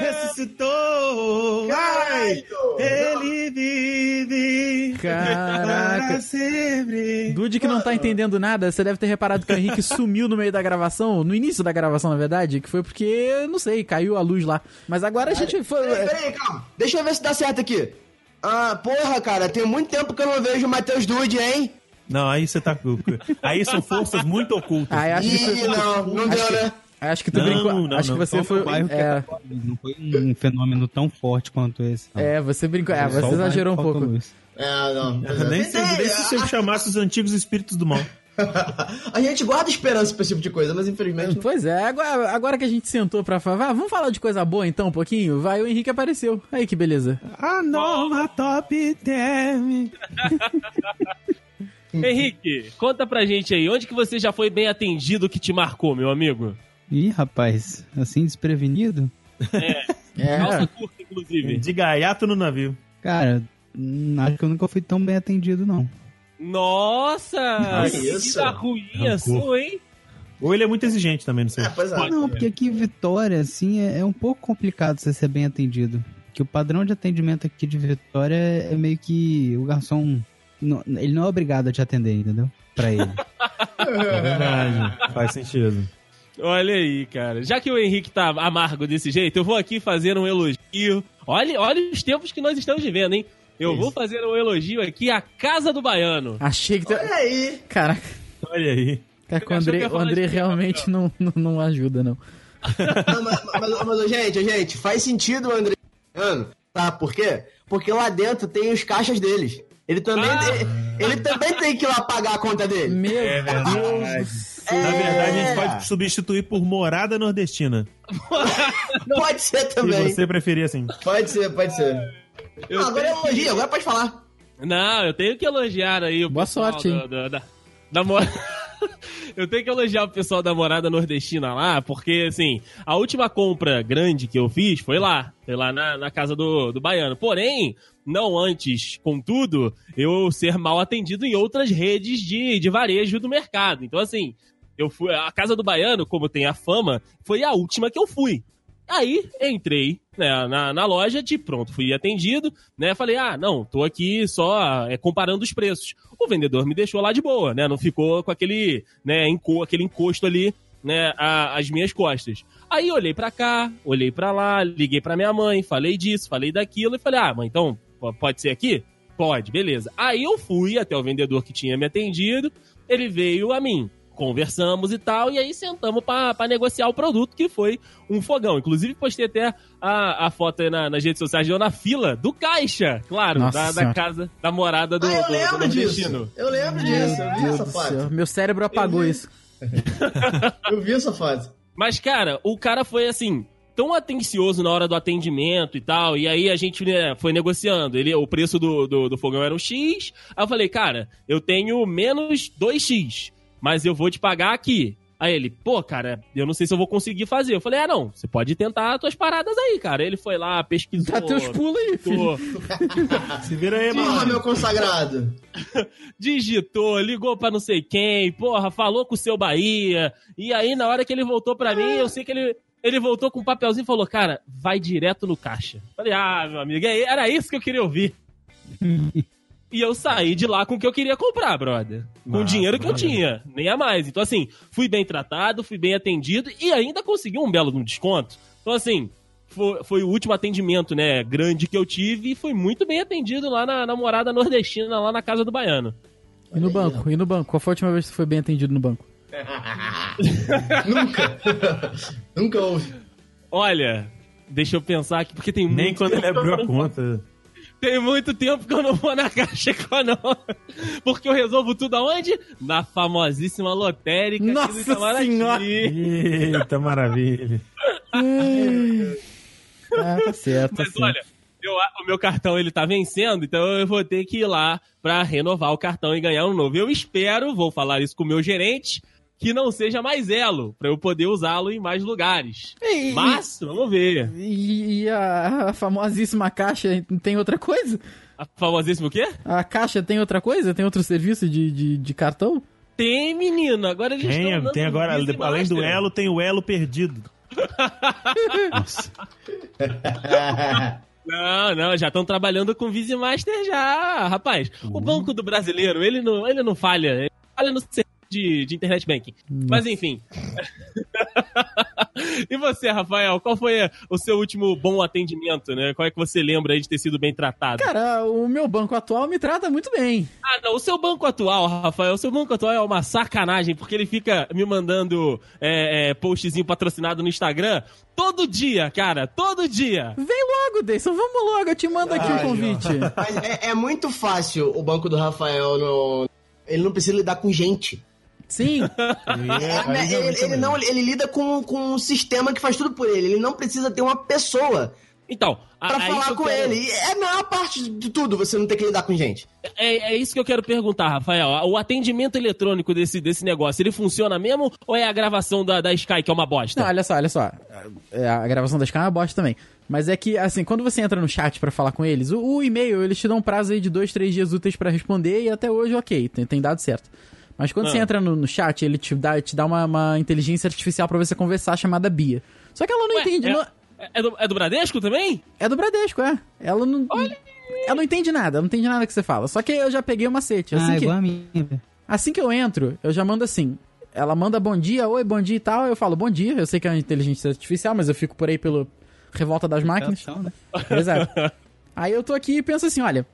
Ressuscitou! Ai, ele vive! Caraca. Para sempre! Dude que não tá entendendo nada, você deve ter reparado que o Henrique sumiu no meio da gravação, no início da gravação, na verdade, que foi porque, não sei, caiu a luz lá. Mas agora a gente foi... Peraí, peraí, calma. Deixa eu ver se dá certo aqui. Ah, porra, cara, tem muito tempo que eu não vejo o Matheus Dude, hein? Não, aí você tá. Aí são forças muito ocultas. Ah, acho que Ih, foi... não, não deu, né? Acho que tu Não, brincou. não, acho não. que você foi. É, é não foi um fenômeno tão forte quanto esse. não. é, você brincou. É, você exagerou um pouco. luz. É, não. Nem se, nem se você chamasse os antigos espíritos do mal. A gente guarda esperança pra esse tipo de coisa, mas infelizmente. Pois é, agora, agora que a gente sentou pra falar, ah, vamos falar de coisa boa então um pouquinho? Vai, o Henrique apareceu. Aí que beleza. A nova Top Term. Henrique, conta pra gente aí, onde que você já foi bem atendido que te marcou, meu amigo? Ih, rapaz, assim desprevenido? É. Calça curta, inclusive. De gaiato no navio. Cara, acho que eu nunca fui tão bem atendido, não. Nossa! Que isso? vida ruim a Rancor. sua, hein? Ou ele é muito exigente também, não sei. É, pois é. Não, porque aqui em Vitória, assim, é, é um pouco complicado você ser bem atendido. Que o padrão de atendimento aqui de Vitória é, é meio que o garçom. não- ele não é obrigado a te atender, entendeu? Pra ele. É verdade. Faz sentido. Olha aí, cara. Já que o Henrique tá amargo desse jeito, eu vou aqui fazer um elogio. Olha, olha os tempos que nós estamos vivendo, hein? Eu vou fazer um elogio aqui à Casa do Baiano. Achei que. tu- Olha aí. Caraca, Olha aí. cara, que o André, o André realmente não, não, não ajuda, não. Não, mas, mas, mas, gente, gente, faz sentido o André. Sabe por quê? Porque lá dentro tem os caixas deles. Ele também, Ah. tem, ele também tem que ir lá pagar a conta dele. Meu É Deus do céu. Na verdade, a gente É. pode substituir por morada nordestina. Pode ser Se também. você preferir assim. Pode ser, pode ser. Eu Não, agora é tenho elogio, agora pode falar. Não, eu tenho que elogiar aí o Boa sorte, hein? da, da, da Eu tenho que elogiar o pessoal da morada nordestina lá, porque, assim, a última compra grande que eu fiz foi lá. Foi lá na, na casa do, do baiano. Porém, não antes, contudo, eu ser mal atendido em outras redes de, de varejo do mercado. Então, assim, eu fui. A casa do baiano, como tem a fama, foi a última que eu fui. Aí entrei né, na, na loja, de pronto, fui atendido, né? Falei, ah, não, tô aqui só é, comparando os preços. O vendedor me deixou lá de boa, né? Não ficou com aquele, né, enco, aquele encosto ali, né, a- às minhas costas. Aí olhei pra cá, olhei pra lá, liguei pra minha mãe, falei disso, falei daquilo e falei, ah, mãe, então pode ser aqui? Pode, beleza. Aí eu fui até o vendedor que tinha me atendido, ele veio a mim. Conversamos e tal, e aí sentamos pra pra negociar o produto, que foi um fogão. Inclusive, postei até a, a foto aí na- nas redes sociais, eu na fila do caixa, claro, da, da casa da morada do, ah, eu do- do lembro disso. nordestino. Eu lembro disso. Eu vi Meu essa Deus do céu. foto. Meu cérebro apagou Eu vi. isso. Eu vi essa foto. Mas, cara, o cara foi assim. Tão atencioso na hora do atendimento e tal, e aí a gente né, foi negociando. Ele, o preço do, do, do fogão era um X. Aí eu falei, cara, eu tenho menos 2X, mas eu vou te pagar aqui. Aí ele, pô, cara, eu não sei se eu vou conseguir fazer. Eu falei, ah, não, você pode tentar as tuas paradas aí, cara. Ele foi lá, pesquisou. Dá teus pulos aí, filho. Se vira aí, Porra, mano. meu consagrado. digitou, ligou pra não sei quem, porra, falou com o seu Bahia. E aí, na hora que ele voltou pra mim, eu sei que ele, ele voltou com um papelzinho e falou, cara, vai direto no caixa. Falei, ah, meu amigo, é- era isso que eu queria ouvir. e eu saí de lá com o que eu queria comprar, brother. Com o dinheiro que eu tinha, nem a mais. Então, assim, fui bem tratado, fui bem atendido e ainda consegui um belo desconto. Então, assim, foi, foi o último atendimento, né, grande que eu tive e fui muito bem atendido lá na, na morada nordestina, lá na casa do baiano. E no banco? E no banco? Qual foi a última vez que você foi bem atendido no banco? Nunca. Nunca houve. Olha, deixa eu pensar aqui, porque tem Nem muito quando ele tempo abriu a conta. Tem muito tempo que eu não vou na Caixa Econômica. Porque eu resolvo tudo aonde? Na famosíssima lotérica aqui do Nossa. Senhora! Eita, maravilha. Ah, tá certo. tá Mas certo. olha, eu- o meu cartão ele tá vencendo, então eu vou ter que ir lá pra renovar o cartão e ganhar um novo. Eu espero, vou falar isso com o meu gerente, que não seja mais Elo, pra eu poder usá-lo em mais lugares. E, Mas, vamos ver. e, e a, a famosíssima caixa tem outra coisa? A famosíssima o quê? A caixa tem outra coisa? Tem outro serviço de, de, de cartão? Tem, menino. Agora eles estão Tem, dando tem agora, além do Master. elo, tem o elo perdido. Não, não, já estão trabalhando com Visa Master já, rapaz. O Banco do Brasileiro, ele não, ele não falha. Ele falha no serviço de, de internet banking. Mas enfim. e você, Rafael, qual foi o seu último bom atendimento, né? Qual é que você lembra aí de ter sido bem tratado? Cara, o meu banco atual me trata muito bem. Ah, não, o seu banco atual, Rafael, o seu banco atual é uma sacanagem, porque ele fica me mandando é, é, postzinho patrocinado no Instagram todo dia, cara, todo dia. Vem logo, Deison, vamos logo, eu te mando aqui o Ai, convite. Mas é, é muito fácil o banco do Rafael no. Ele não precisa lidar com gente. Sim. Aí, É, aí ele, ele é não, ele lida com, com um sistema que faz tudo por ele. Ele não precisa ter uma pessoa Então, a- pra é falar com quero- ele. É a maior parte de tudo você não ter que lidar com gente. É, é isso que eu quero perguntar, Rafael. O atendimento eletrônico desse, desse negócio, ele funciona mesmo ou é a gravação da, da Sky que é uma bosta? Não, olha só, olha só. É, a gravação da Sky é uma bosta também. Mas é que, assim, quando você entra no chat pra falar com eles, o, o e-mail, eles te dão um prazo aí de dois, três dias úteis pra responder e até hoje, ok, tem, tem dado certo. Mas quando Ah. você entra no, no chat, ele te dá, te dá uma, uma inteligência artificial pra você conversar chamada Bia. Só que ela não Ué, entende. é, não- é do, é do Bradesco também? É do Bradesco, é. Ela não. Ela não entende nada, ela não entende nada que você fala. Só que eu já peguei o macete. Assim, ah, que, igual a minha. assim que eu entro, eu já mando assim. Ela manda bom dia, oi, bom dia e tal. Eu falo bom dia. Eu sei que é uma inteligência artificial, mas eu fico por aí pelo Revolta das Máquinas. Então, né? Exato. Aí eu tô aqui e penso assim: olha,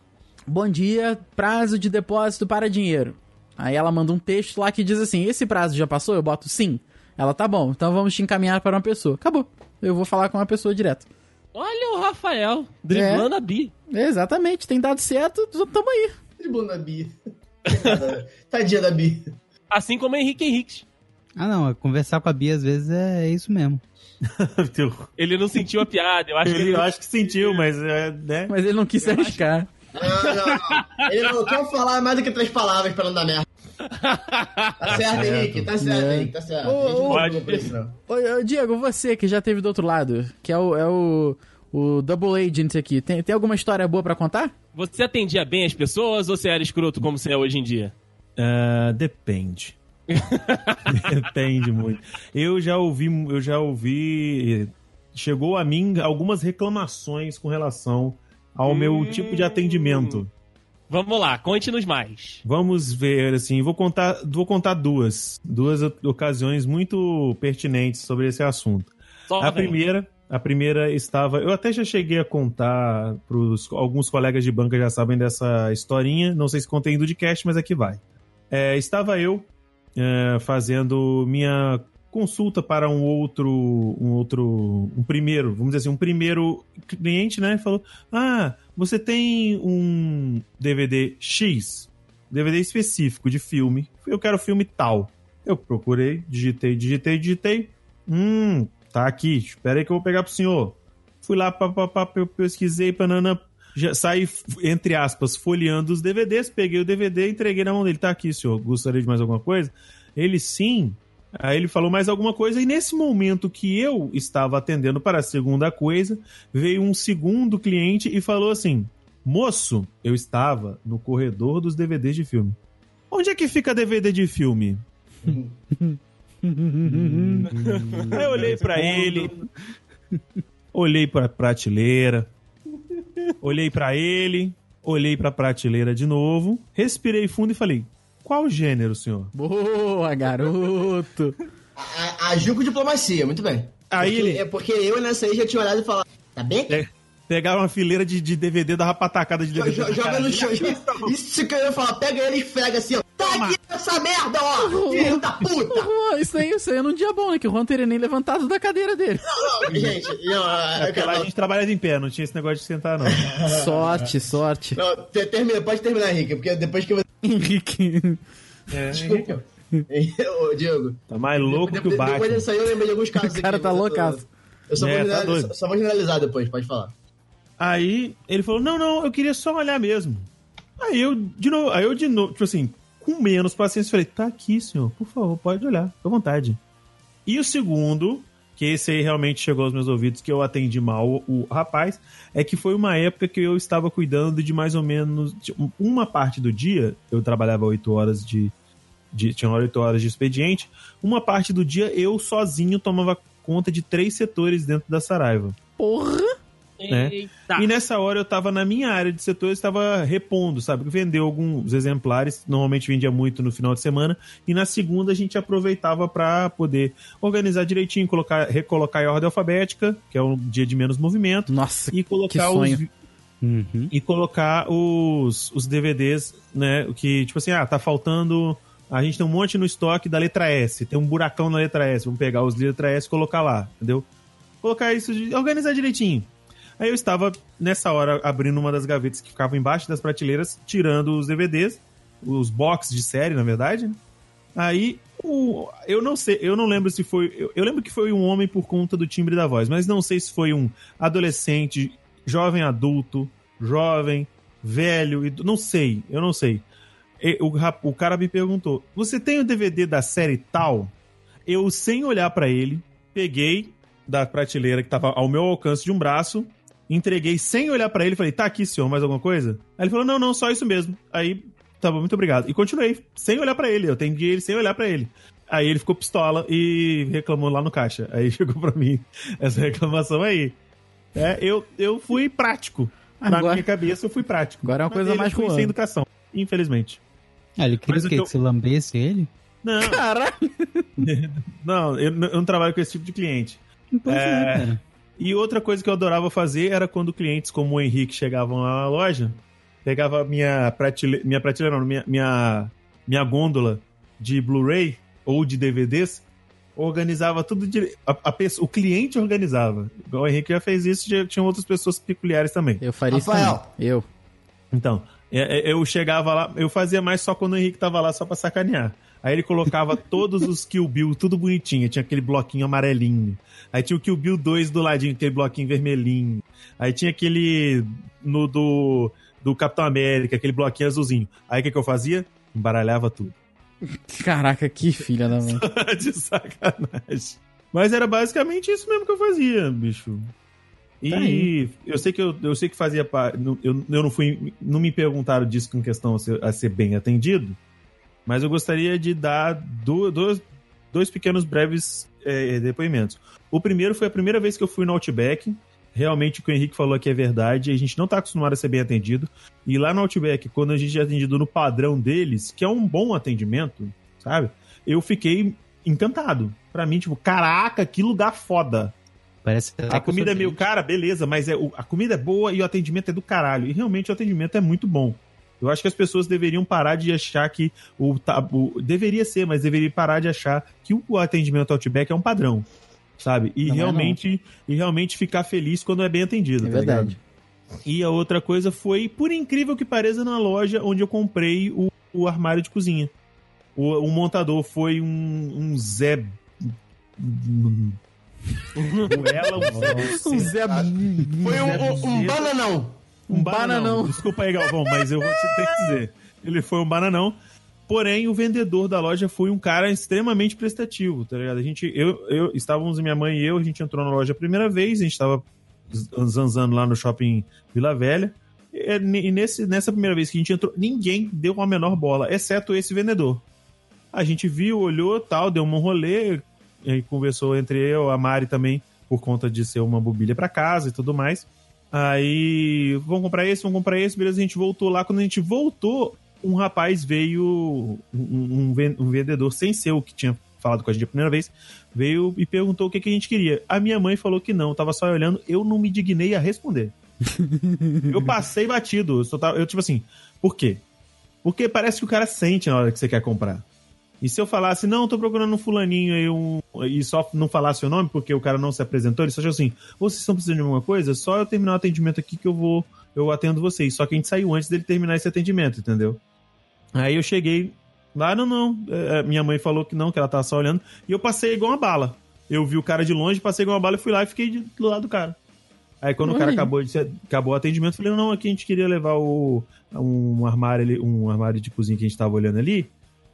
bom dia, prazo de depósito para dinheiro. Aí ela manda um texto lá que diz assim: esse prazo já passou? Eu boto sim. Ela tá bom, então vamos te encaminhar para uma pessoa. Acabou. Eu vou falar com uma pessoa direto. Olha o Rafael, driblando a Bi. Exatamente, tem dado certo, tamo aí. Driblando a Bia. Tadinha da Bia. Assim como Henrique Henriques. Ah, não. Conversar com a Bia às vezes é isso mesmo. Ele não sentiu a piada, eu acho que Ele, ele... eu acho que sentiu, mas é, né? Mas ele não quis se arriscar. Não, não, não. Ele não quer falar mais do que três palavras pra não dar merda. Tá certo, Henrique? Tá certo, É. Henrique, tá certo. Ô, A. Ô, ô, Diego, você que já teve do outro lado, que é o, é o, o Double Agent aqui, tem, tem alguma história boa pra contar? Você atendia bem as pessoas ou você era escroto como você é hoje em dia? Ah, depende. depende muito. Eu já ouvi, eu já ouvi. Chegou a mim algumas reclamações com relação ao meu tipo de atendimento. Vamos lá, conte-nos mais. Vamos ver, assim, vou contar, vou contar duas, duas ocasiões muito pertinentes sobre esse assunto. Só A primeira, a primeira estava, eu até já cheguei a contar para alguns colegas de banca já sabem dessa historinha, não sei se contei em Dudcast, mas aqui vai. É, estava eu é, fazendo minha consulta para um outro, um outro, um primeiro, vamos dizer assim, um primeiro cliente, né? Falou: Ah, você tem um DVD X, DVD específico de filme. Eu quero filme tal. Eu procurei, digitei, digitei, digitei. Hum, tá aqui. Espera aí que eu vou pegar pro senhor. Fui lá, pá, pá, pá, eu pesquisei, panana, já saí, entre aspas, folheando os DVDs, peguei o DVD e entreguei na mão dele. Tá aqui, senhor. Gostaria de mais alguma coisa? Ele sim. Aí ele falou mais alguma coisa, e nesse momento que eu estava atendendo para a segunda coisa, veio um segundo cliente e falou assim: Moço, eu estava no corredor dos DVDs de filme. Onde é que fica DVD de filme? Eu olhei pra ele, olhei pra prateleira, olhei pra ele, olhei pra prateleira de novo, respirei fundo e falei: Qual gênero, senhor? Boa, garoto. A- a- Agiu com diplomacia, muito bem. Aí porque, ele- É porque eu nessa aí já tinha olhado e falado, tá bem? É, pegaram uma fileira de, de DVD, dava patacada de DVD. Joga cara no chão. Isso que eu ia falar, pega ele e esfrega assim, ó. Aqui essa merda, ó! Filho da puta! Isso aí, isso aí é num dia bom, né? Que o Juan teria nem levantado da cadeira dele. Não, não, gente, não, É lá a gente trabalha em pé, não tinha esse negócio de sentar, não. Sorte, sorte. não, te- termina, pode terminar, Henrique, porque depois que eu. Henrique. Desculpa. Ô, Diego. Tá mais louco de- que o Batman. Depois disso aí eu lembrei de alguns casos O cara aqui, tá loucaço. Eu só, É, vou tá generalizar, doido. só- só vou generalizar depois, pode falar. Aí ele falou: Não, não, eu queria só olhar mesmo. Aí eu, de novo, aí eu de novo, tipo assim, com menos paciência, falei: Tá aqui, senhor, por favor, pode olhar, à vontade. E o segundo, que esse aí realmente chegou aos meus ouvidos, que eu atendi mal o, rapaz, é que foi uma época que eu estava cuidando de mais ou menos uma parte do dia, eu trabalhava oito horas de, de. Tinha oito horas de expediente. Uma parte do dia eu sozinho tomava conta de três setores dentro da Saraiva. Porra! Né? E nessa hora eu tava na minha área de setor, eu estava repondo, sabe? Vendeu alguns exemplares, normalmente vendia muito no final de semana, e na segunda a gente aproveitava para poder organizar direitinho, colocar, recolocar em ordem alfabética, que é um dia de menos movimento, Nossa, e colocar que sonho. os Uhum. e colocar os, os DVDs, né? O que, tipo assim, ah, tá faltando. A gente tem um monte no estoque da letra S, tem um buracão na letra S, vamos pegar os de letra S e colocar lá, entendeu? Colocar isso, organizar direitinho. Aí eu estava, nessa hora, abrindo uma das gavetas que ficava embaixo das prateleiras, tirando os DVDs, os boxes de série, na verdade. né? Aí o- eu não sei, eu não lembro se foi. Eu, eu lembro que foi um homem por conta do timbre da voz, mas não sei se foi um adolescente, jovem adulto, jovem, velho, não sei, eu não sei. O, o cara me perguntou: Você tem o DVD da série tal? Eu, sem olhar pra ele, peguei da prateleira que tava ao meu alcance de um braço, entreguei sem olhar pra ele e falei: Tá aqui, senhor, mais alguma coisa? Aí ele falou: Não, não, só isso mesmo. Aí, tá bom, muito obrigado. E continuei, sem olhar pra ele. Eu atendi ele sem olhar pra ele. Aí ele ficou pistola e reclamou lá no caixa. Aí chegou pra mim essa reclamação aí. É, eu, eu fui prático. Na Agora- minha cabeça eu fui prático. Agora é uma coisa mais Juan. sem educação, infelizmente. Ah, ele queria que Que eu- você lambesse ele? Não, Caralho. não, eu, não- eu não trabalho com esse tipo de cliente. Pois é, É. cara. E outra coisa que eu adorava fazer era quando clientes como o Henrique chegavam lá na loja, pegava minha prateleira, minha prateleira não, minha, minha, minha gôndola de Blu-ray ou de DVDs, organizava tudo de, a, a pessoa- o cliente organizava. Igual o Henrique já fez isso, já tinham outras pessoas peculiares também. Eu faria isso também. Eu. Então, é- é- eu chegava lá, eu fazia mais só quando o Henrique tava lá, só pra sacanear. Aí ele colocava todos os Kill Bill, tudo bonitinho. Tinha aquele bloquinho amarelinho. Aí tinha o Kill Bill 2 do ladinho, aquele bloquinho vermelhinho. Aí tinha aquele no do, do Capitão América, aquele bloquinho azulzinho. Aí o que, que eu fazia? Embaralhava tudo. Caraca, que filha da mãe. de sacanagem. Mas era basicamente isso mesmo que eu fazia, bicho. E Tá eu sei que eu, eu sei que fazia parte. Eu, eu não fui. Não me perguntaram disso com questão a ser, a ser bem atendido. Mas eu gostaria de dar do- dois, dois pequenos breves é, depoimentos. O primeiro foi a primeira vez que eu fui no Outback. Realmente o que o Henrique falou aqui é verdade. A gente não tá acostumado a ser bem atendido. E lá no Outback, quando a gente é atendido no padrão deles, que é um bom atendimento, sabe? Eu fiquei encantado. Pra mim, tipo, caraca, que lugar foda. Parece A comida é meio cara, beleza, mas é, a comida é boa e o atendimento é do caralho. E realmente o atendimento é muito bom. Eu acho que as pessoas deveriam parar de achar que o, ta- o- deveria ser, mas deveria parar de achar que o atendimento Outback é um padrão, sabe? E Não é, realmente e realmente ficar feliz quando é bem atendido, É tá ligado? verdade. E a outra coisa foi, por incrível que pareça, na loja onde eu comprei o, o armário de cozinha. O, o montador foi um, um Zé. Ela, um Um Zé. Zé... Foi um, um, um bananão. Um bananão. bananão. Desculpa aí, Galvão, mas eu vou te ter que dizer. Ele foi um bananão. Porém, o vendedor da loja foi um cara extremamente prestativo, tá ligado? A gente, eu, eu, estávamos minha mãe e eu, a gente entrou na loja a primeira vez, a gente estava zanzando lá no shopping Vila Velha. E, nesse, nessa primeira vez que a gente entrou, ninguém deu a menor bola, exceto esse vendedor. A gente viu, olhou, tal, deu um rolê, e conversou entre eu, a Mari também, por conta de ser uma mobília para casa e tudo mais. Aí, vamos comprar esse, vamos comprar esse, beleza, a gente voltou lá. Quando a gente voltou, um rapaz veio, um, um ven- vendedor, sem ser o que tinha falado com a gente a primeira vez, veio e perguntou o que, que a gente queria. A minha mãe falou que não, tava só olhando, eu não me dignei a responder. eu passei batido, eu, só tava, eu tipo assim, por quê? Porque parece que o cara sente na hora que você quer comprar. E se eu falasse, não, tô procurando um fulaninho aí, um... e só não falasse o nome, porque o cara não se apresentou, ele só achou assim, vocês estão precisando de alguma coisa? Só eu terminar o atendimento aqui que eu vou, eu atendo vocês. Só que a gente saiu antes dele terminar esse atendimento, entendeu? Aí eu cheguei lá, não, não, é, minha mãe falou que não, que ela tava só olhando, e eu passei igual uma bala. Eu vi o cara de longe, passei igual uma bala e fui lá e fiquei do lado do cara. Aí quando o cara acabou, de, acabou o atendimento, eu falei, não, aqui a gente queria levar o, um armário ali, um armário de cozinha que a gente tava olhando ali,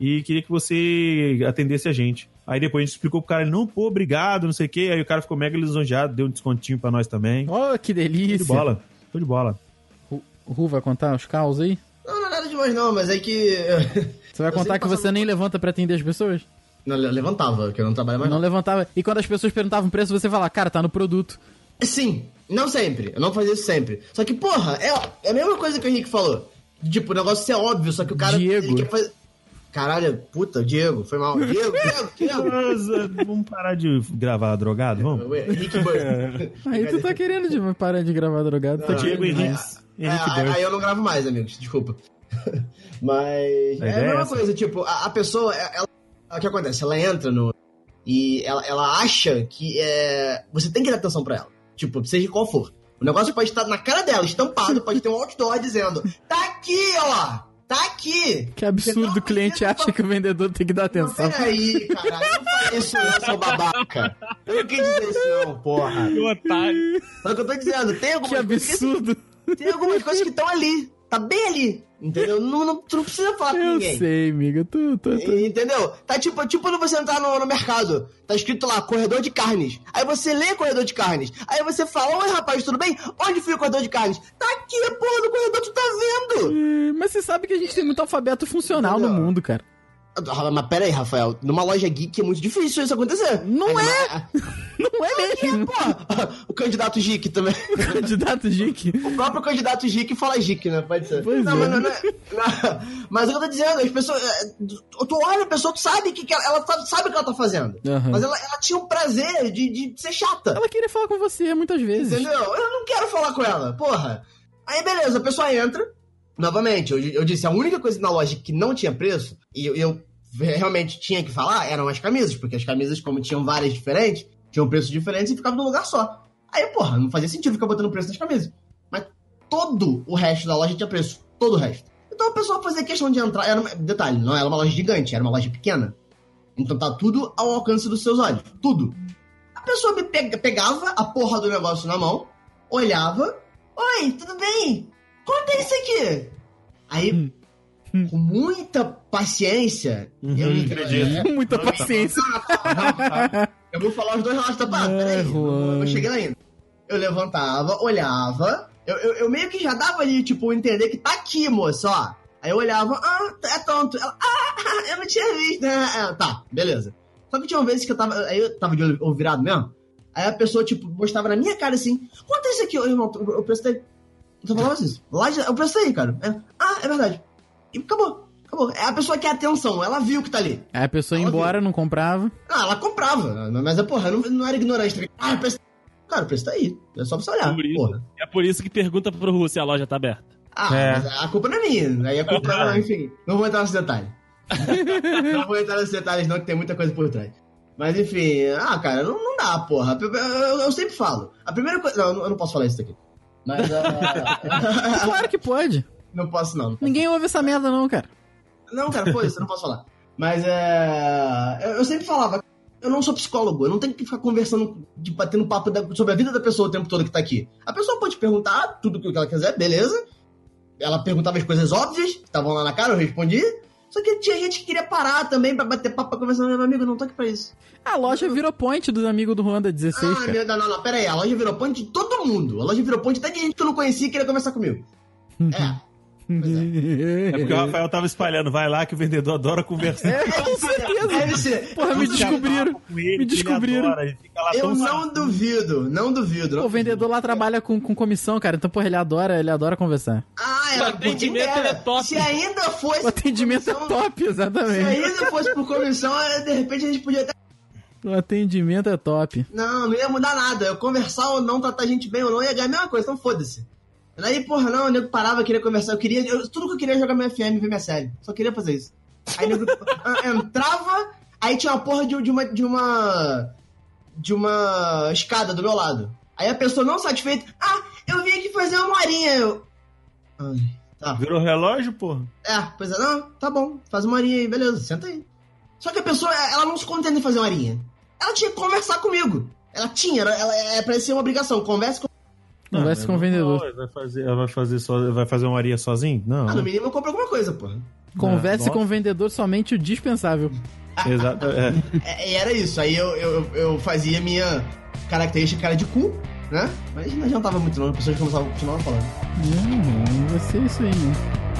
e queria que você atendesse a gente. Aí depois a gente explicou pro cara, ele, não, pô, obrigado, não sei o quê. Aí o cara ficou mega lisonjeado, deu um descontinho pra nós também. Oh, que Show de delícia. bola, show de bola. O Ru vai contar os caos aí? Não, não é nada demais não, mas é que... Você vai Eu contar que você nem levanta pra atender as pessoas? Não, le- levantava, que eu não trabalho mais Não não. levantava. E quando as pessoas perguntavam o preço, você fala, cara, tá no produto. Sim, não sempre. Eu não fazia isso sempre. Só que, porra, é, é a mesma coisa que o Henrique falou. Tipo, o negócio ser óbvio, só que o cara... Diego. ele quer fazer... Caralho, puta, Diego, foi mal. Diego, Diego, Diego. Eh, vamos parar de gravar drogado, vamos? Henrique Bird. Aí tu tá querendo de parar de gravar drogado. Tá Diego Henrique. É, aí, eu não gravo mais, amigos, desculpa. Mas A é a é mesma essa. coisa, tipo, a, a pessoa, é- ela, o que acontece? Ela entra no. E ela, ela acha que é, você tem que dar atenção pra ela. Tipo, seja qual for. O negócio pode estar na cara dela, estampado, pode ter um outdoor dizendo: tá aqui, ó! Tá aqui. Que absurdo, o cliente não acha que o vendedor tem que dar Não, atenção. peraí, caralho. Não faz isso não, seu babaca. Eu não quis dizer isso não, porra. Que otário. O que eu tô dizendo, tem algumas Que coisas absurdo. Tem algumas coisas que estão ali. Tá bem ali. Entendeu? Não, não, tu não precisa falar com Eu ninguém. sei, amiga. Tu, tu, tu. Entendeu? Tá tipo, tipo quando você entrar no, no mercado, tá escrito lá, corredor de carnes. Aí você lê corredor de carnes. Aí você fala, oi rapaz, tudo bem? Onde fica o corredor de carnes? Tá aqui, porra do corredor, tu tá vendo? Mas você sabe que a gente tem muito alfabeto funcional no Entendeu? mundo, cara. Ah, Mas pera aí, Rafael, numa loja geek é muito difícil isso acontecer. Não Aí, é. mas- Não é mesmo. Porra, o candidato geek também. Candidato Jique. O próprio candidato geek fala geek, né? Pode ser. Pois não, é. mas não, não é- não, mas o que eu tô dizendo, as pessoas. é, Tu olha a pessoa, tu sabe que, que ela, ela sabe, o que ela tá fazendo. Aham. Mas ela, ela tinha o prazer de, de ser chata. Ela queria falar com você muitas vezes. Entendeu? Eu não quero falar com ela, porra. Aí beleza, a pessoa entra. Novamente, eu, eu disse, a única coisa na loja que não tinha preço, e eu, eu realmente tinha que falar, eram as camisas, porque as camisas, como tinham várias diferentes, tinham preços diferentes e ficavam num lugar só. Aí, porra, não fazia sentido ficar botando preço nas camisas. Mas todo o resto da loja tinha preço. Todo o resto. Então a pessoa fazia questão de entrar. Era, uma- detalhe, não era uma loja gigante, era uma loja pequena. Então tá tudo ao alcance dos seus olhos. Tudo. A pessoa me pega- pegava a porra do negócio na mão, olhava. Oi, tudo bem? Quanto é isso aqui? Aí, com muita paciência, Uhum, eu acredito. Com muita paciência. Eu vou falar os dois lados da parada, Ah, peraí. Eu, Juan. eu cheguei lá ainda. Eu levantava, olhava. Eu, eu, eu meio que já dava ali, tipo, entender que tá aqui, moça, ó. Aí eu olhava, ah, é tanto. Ela, ah, eu não tinha visto. né? É, tá, beleza. Só que tinha vezes que eu tava. Aí eu tava de olho virado mesmo. Aí a pessoa, tipo, mostrava na minha cara assim: quanto é isso aqui, ô, irmão? Eu, eu prestei. Você falava assim, lá de, eu prestei, cara. É, ah, é verdade. E acabou. Acabou. É a pessoa que quer atenção, ela viu que tá ali. Aí a pessoa ia Ela embora, não comprava. Ah, ela comprava, mas é porra, não, não era ignorante. Ah, o preço. Cara, o preço tá aí. É só pra você olhar. Por isso. Porra. É por isso que pergunta pro Ru se a loja tá aberta. Ah, É. mas a culpa não é minha. Aí a culpa, Ah. enfim, não vou entrar nesse detalhe. não vou entrar nesses detalhes, não, que tem muita coisa por trás. Mas enfim, ah, cara, não, não dá, porra. Eu, eu- eu sempre falo. A primeira coisa. Não- eu não posso falar isso daqui. Mas. ah, Claro que pode. não posso, não. Ninguém ouve essa merda, não, cara. Não, cara, foi isso, eu não posso falar. Mas é. Eu, eu sempre falava, eu não sou psicólogo, eu não tenho que ficar conversando, de batendo papo da- sobre a vida da pessoa o tempo todo que tá aqui. A pessoa pode perguntar tudo o que ela quiser, beleza. Ela perguntava as coisas óbvias, que estavam lá na cara, eu respondi. Só que tinha gente que queria parar também pra bater papo pra conversar. Meu amigo, não tô aqui pra isso. A loja virou point dos amigos do Juan da 16, ah, meu, não, não, não, pera aí. A loja virou ponte de todo mundo. A loja virou ponte até de gente que eu não conhecia e queria conversar comigo. É. É porque o Rafael tava espalhando, vai lá que o vendedor adora conversar. É, com certeza. Ser. Porra, me descobriram. ele, Me descobriram. adora, ele fica lá Eu não duvido, não duvido. Pô, o vendedor lá trabalha com, com comissão, cara. Então, porra, ele adora, ele adora conversar. Ah, O ela atendimento é top. Se ainda fosse. O atendimento é comissão- top, Se exatamente. ainda fosse por comissão, eh, de repente a gente podia até. O atendimento é top. Não, não ia mudar nada. Eu conversar ou não, tratar a gente bem ou não, ia ganhar a mesma coisa, então foda-se. Aí, porra, não, o nego parava, queria conversar. Eu queria. eu- tudo que eu queria era jogar meu FM e ver minha série. Só queria fazer isso. Aí o nego entrava, aí tinha uma porra de, de uma. de uma. de uma escada do meu lado. Aí a pessoa não satisfeita. Ah, eu vim aqui fazer uma horinha. Eu. Ai, tá. Virou relógio, porra. É, pois é, não, tá bom, faz uma horinha aí, beleza, senta aí. Só que a pessoa, ela não se contenta em fazer uma horinha. Ela tinha que conversar comigo. Ela tinha, ela, ela, é pra ser uma obrigação, converse com... Converse com o vendedor. Não, vai fazer, ela vai fazer, so, vai fazer uma aria sozinho? Não. Ah, no mínimo eu compro alguma coisa, porra. Converse com o vendedor somente o dispensável. Exato. É. É, e era isso, aí eu, eu, eu fazia minha característica cara de cu, né? Mas não adiantava muito não, as pessoas começavam a continuar falando. Hum, vai ser isso aí, né?